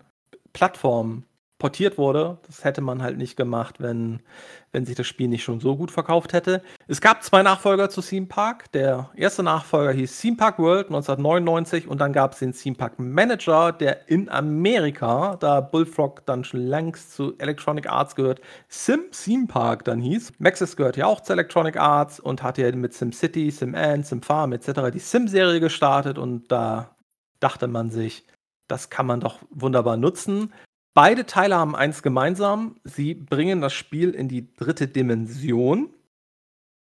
[SPEAKER 1] Plattformen portiert wurde. Das hätte man halt nicht gemacht, wenn, wenn sich das Spiel nicht schon so gut verkauft hätte. Es gab zwei Nachfolger zu Theme Park. Der erste Nachfolger hieß Theme Park World 1999 und dann gab es den Theme Park Manager, der in Amerika, da Bullfrog dann schon längst zu Electronic Arts gehört, Sim Theme Park dann hieß. Maxis gehört ja auch zu Electronic Arts und hat ja mit Sim City, Sim Ant, Sim Farm etc. die Sim-Serie gestartet und da dachte man sich, das kann man doch wunderbar nutzen. Beide Teile haben eins gemeinsam. Sie bringen das Spiel in die dritte Dimension,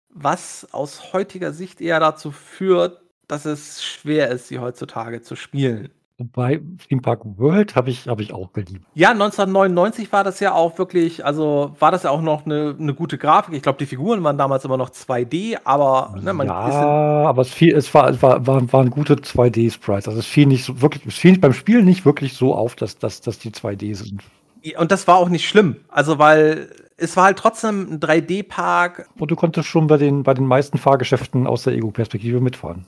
[SPEAKER 1] was aus heutiger Sicht eher dazu führt, dass es schwer ist, sie heutzutage zu spielen.
[SPEAKER 2] Wobei Theme Park World habe ich, hab ich auch geliebt.
[SPEAKER 1] Ja, 1999 war das ja auch wirklich, also war das ja auch noch eine, eine gute Grafik. Ich glaube, die Figuren waren damals immer noch 2D, aber
[SPEAKER 2] ne, man ja, aber es, fiel, es, war, es war, war, waren gute 2D-Sprites. Also es fiel nicht so wirklich, es fiel beim Spiel nicht wirklich so auf, dass, dass, dass die 2D sind.
[SPEAKER 1] Und das war auch nicht schlimm. Also, weil es war halt trotzdem ein 3D-Park.
[SPEAKER 2] Und du konntest schon bei den, bei den meisten Fahrgeschäften aus der Ego-Perspektive mitfahren.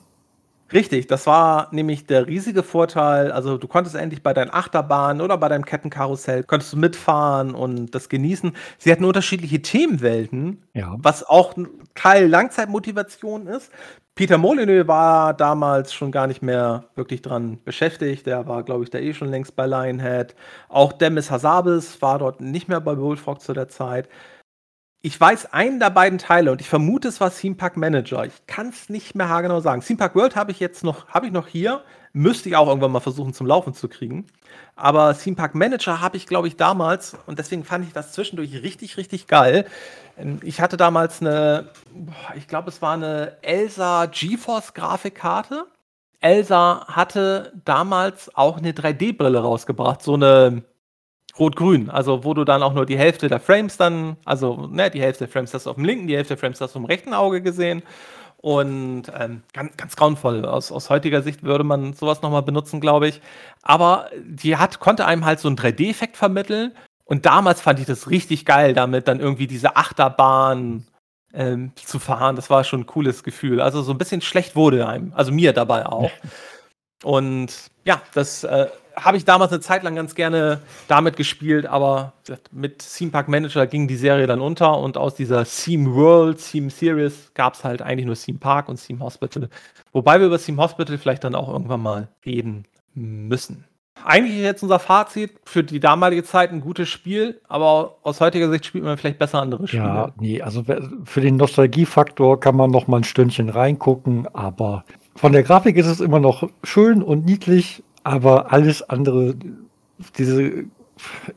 [SPEAKER 1] Richtig, das war nämlich der riesige Vorteil. Also du konntest endlich bei deinen Achterbahnen oder bei deinem Kettenkarussell konntest du mitfahren und das genießen. Sie hatten unterschiedliche Themenwelten, ja. was auch ein Teil Langzeitmotivation ist. Peter Molyneux war damals schon gar nicht mehr wirklich dran beschäftigt. Der war, glaube ich, da eh schon längst bei Lionhead. Auch Demis Hassabis war dort nicht mehr bei Bullfrog zu der Zeit. Ich weiß einen der beiden Teile und ich vermute, es war Theme Park Manager. Ich kann es nicht mehr haargenau sagen. Theme Park World habe ich jetzt noch, habe ich noch hier. Müsste ich auch irgendwann mal versuchen zum Laufen zu kriegen. Aber Theme Park Manager habe ich, glaube ich, damals und deswegen fand ich das zwischendurch richtig, richtig geil. Ähm, ich hatte damals eine, ich glaube, es war eine Elsa GeForce Grafikkarte. Elsa hatte damals auch eine 3D-Brille rausgebracht, so eine Rot-Grün, also wo du dann auch nur die Hälfte der Frames dann, also ne, die Hälfte der Frames hast du auf dem linken, die Hälfte der Frames hast du im rechten Auge gesehen. Und ähm, ganz, ganz grauenvoll. Aus, aus heutiger Sicht würde man sowas nochmal benutzen, glaube ich. Aber die hat, konnte einem halt so einen 3D-Effekt vermitteln. Und damals fand ich das richtig geil, damit dann irgendwie diese Achterbahn ähm, zu fahren. Das war schon ein cooles Gefühl. Also so ein bisschen schlecht wurde einem, also mir dabei auch. Und ja, das äh, habe ich damals eine Zeit lang ganz gerne damit gespielt, aber mit Theme Park Manager ging die Serie dann unter und aus dieser Theme World, Theme Series gab es halt eigentlich nur Theme Park und Theme Hospital. Wobei wir über Theme Hospital vielleicht dann auch irgendwann mal reden müssen. Eigentlich ist jetzt unser Fazit für die damalige Zeit ein gutes Spiel, aber aus heutiger Sicht spielt man vielleicht besser andere Spiele.
[SPEAKER 2] Ja, nee, also für den Nostalgiefaktor kann man noch mal ein Stündchen reingucken, aber von der Grafik ist es immer noch schön und niedlich aber alles andere, diese,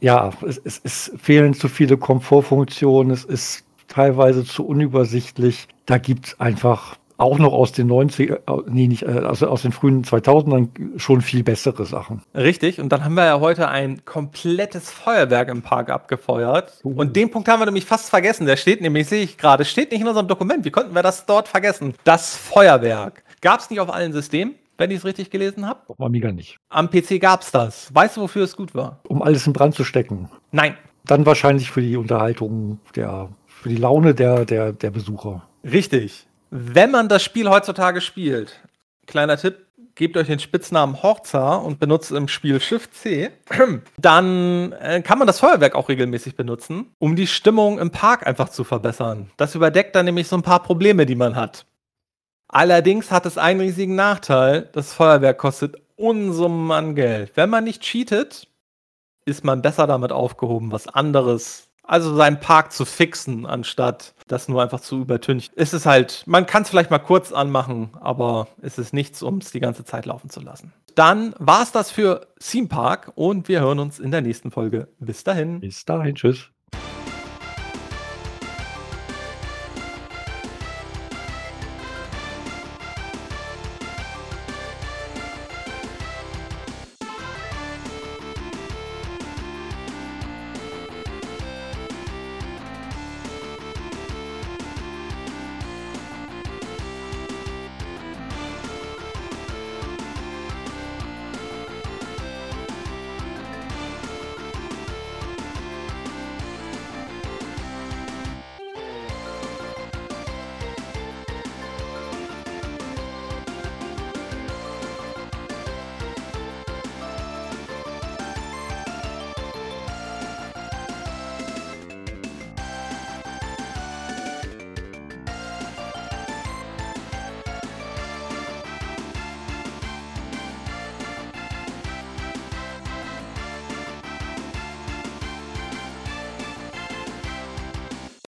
[SPEAKER 2] ja, es, es, es fehlen zu viele Komfortfunktionen, es ist teilweise zu unübersichtlich. Da gibt es einfach auch noch aus den 90 nee, nicht, also aus den frühen 2000ern schon viel bessere Sachen.
[SPEAKER 1] Richtig, und dann haben wir ja heute ein komplettes Feuerwerk im Park abgefeuert. Uh. Und den Punkt haben wir nämlich fast vergessen. Der steht nämlich, sehe ich gerade, steht nicht in unserem Dokument. Wie konnten wir das dort vergessen? Das Feuerwerk. Gab es nicht auf allen Systemen? Wenn ich es richtig gelesen habe.
[SPEAKER 2] Auf Amiga nicht.
[SPEAKER 1] Am PC gab es das. Weißt du, wofür es gut war?
[SPEAKER 2] Um alles in Brand zu stecken.
[SPEAKER 1] Nein.
[SPEAKER 2] Dann wahrscheinlich für die Unterhaltung, der, für die Laune der, der, der Besucher.
[SPEAKER 1] Richtig. Wenn man das Spiel heutzutage spielt, kleiner Tipp, gebt euch den Spitznamen Horza und benutzt im Spiel Shift C, dann äh, kann man das Feuerwerk auch regelmäßig benutzen, um die Stimmung im Park einfach zu verbessern. Das überdeckt dann nämlich so ein paar Probleme, die man hat. Allerdings hat es einen riesigen Nachteil. Das Feuerwerk kostet Unsummen an Geld. Wenn man nicht cheatet, ist man besser damit aufgehoben, was anderes Also seinen Park zu fixen, anstatt das nur einfach zu übertünchen. Es ist halt, man kann es vielleicht mal kurz anmachen, aber es ist nichts, um es die ganze Zeit laufen zu lassen. Dann war es das für Theme Park und wir hören uns in der nächsten Folge. Bis dahin.
[SPEAKER 2] Bis dahin, tschüss.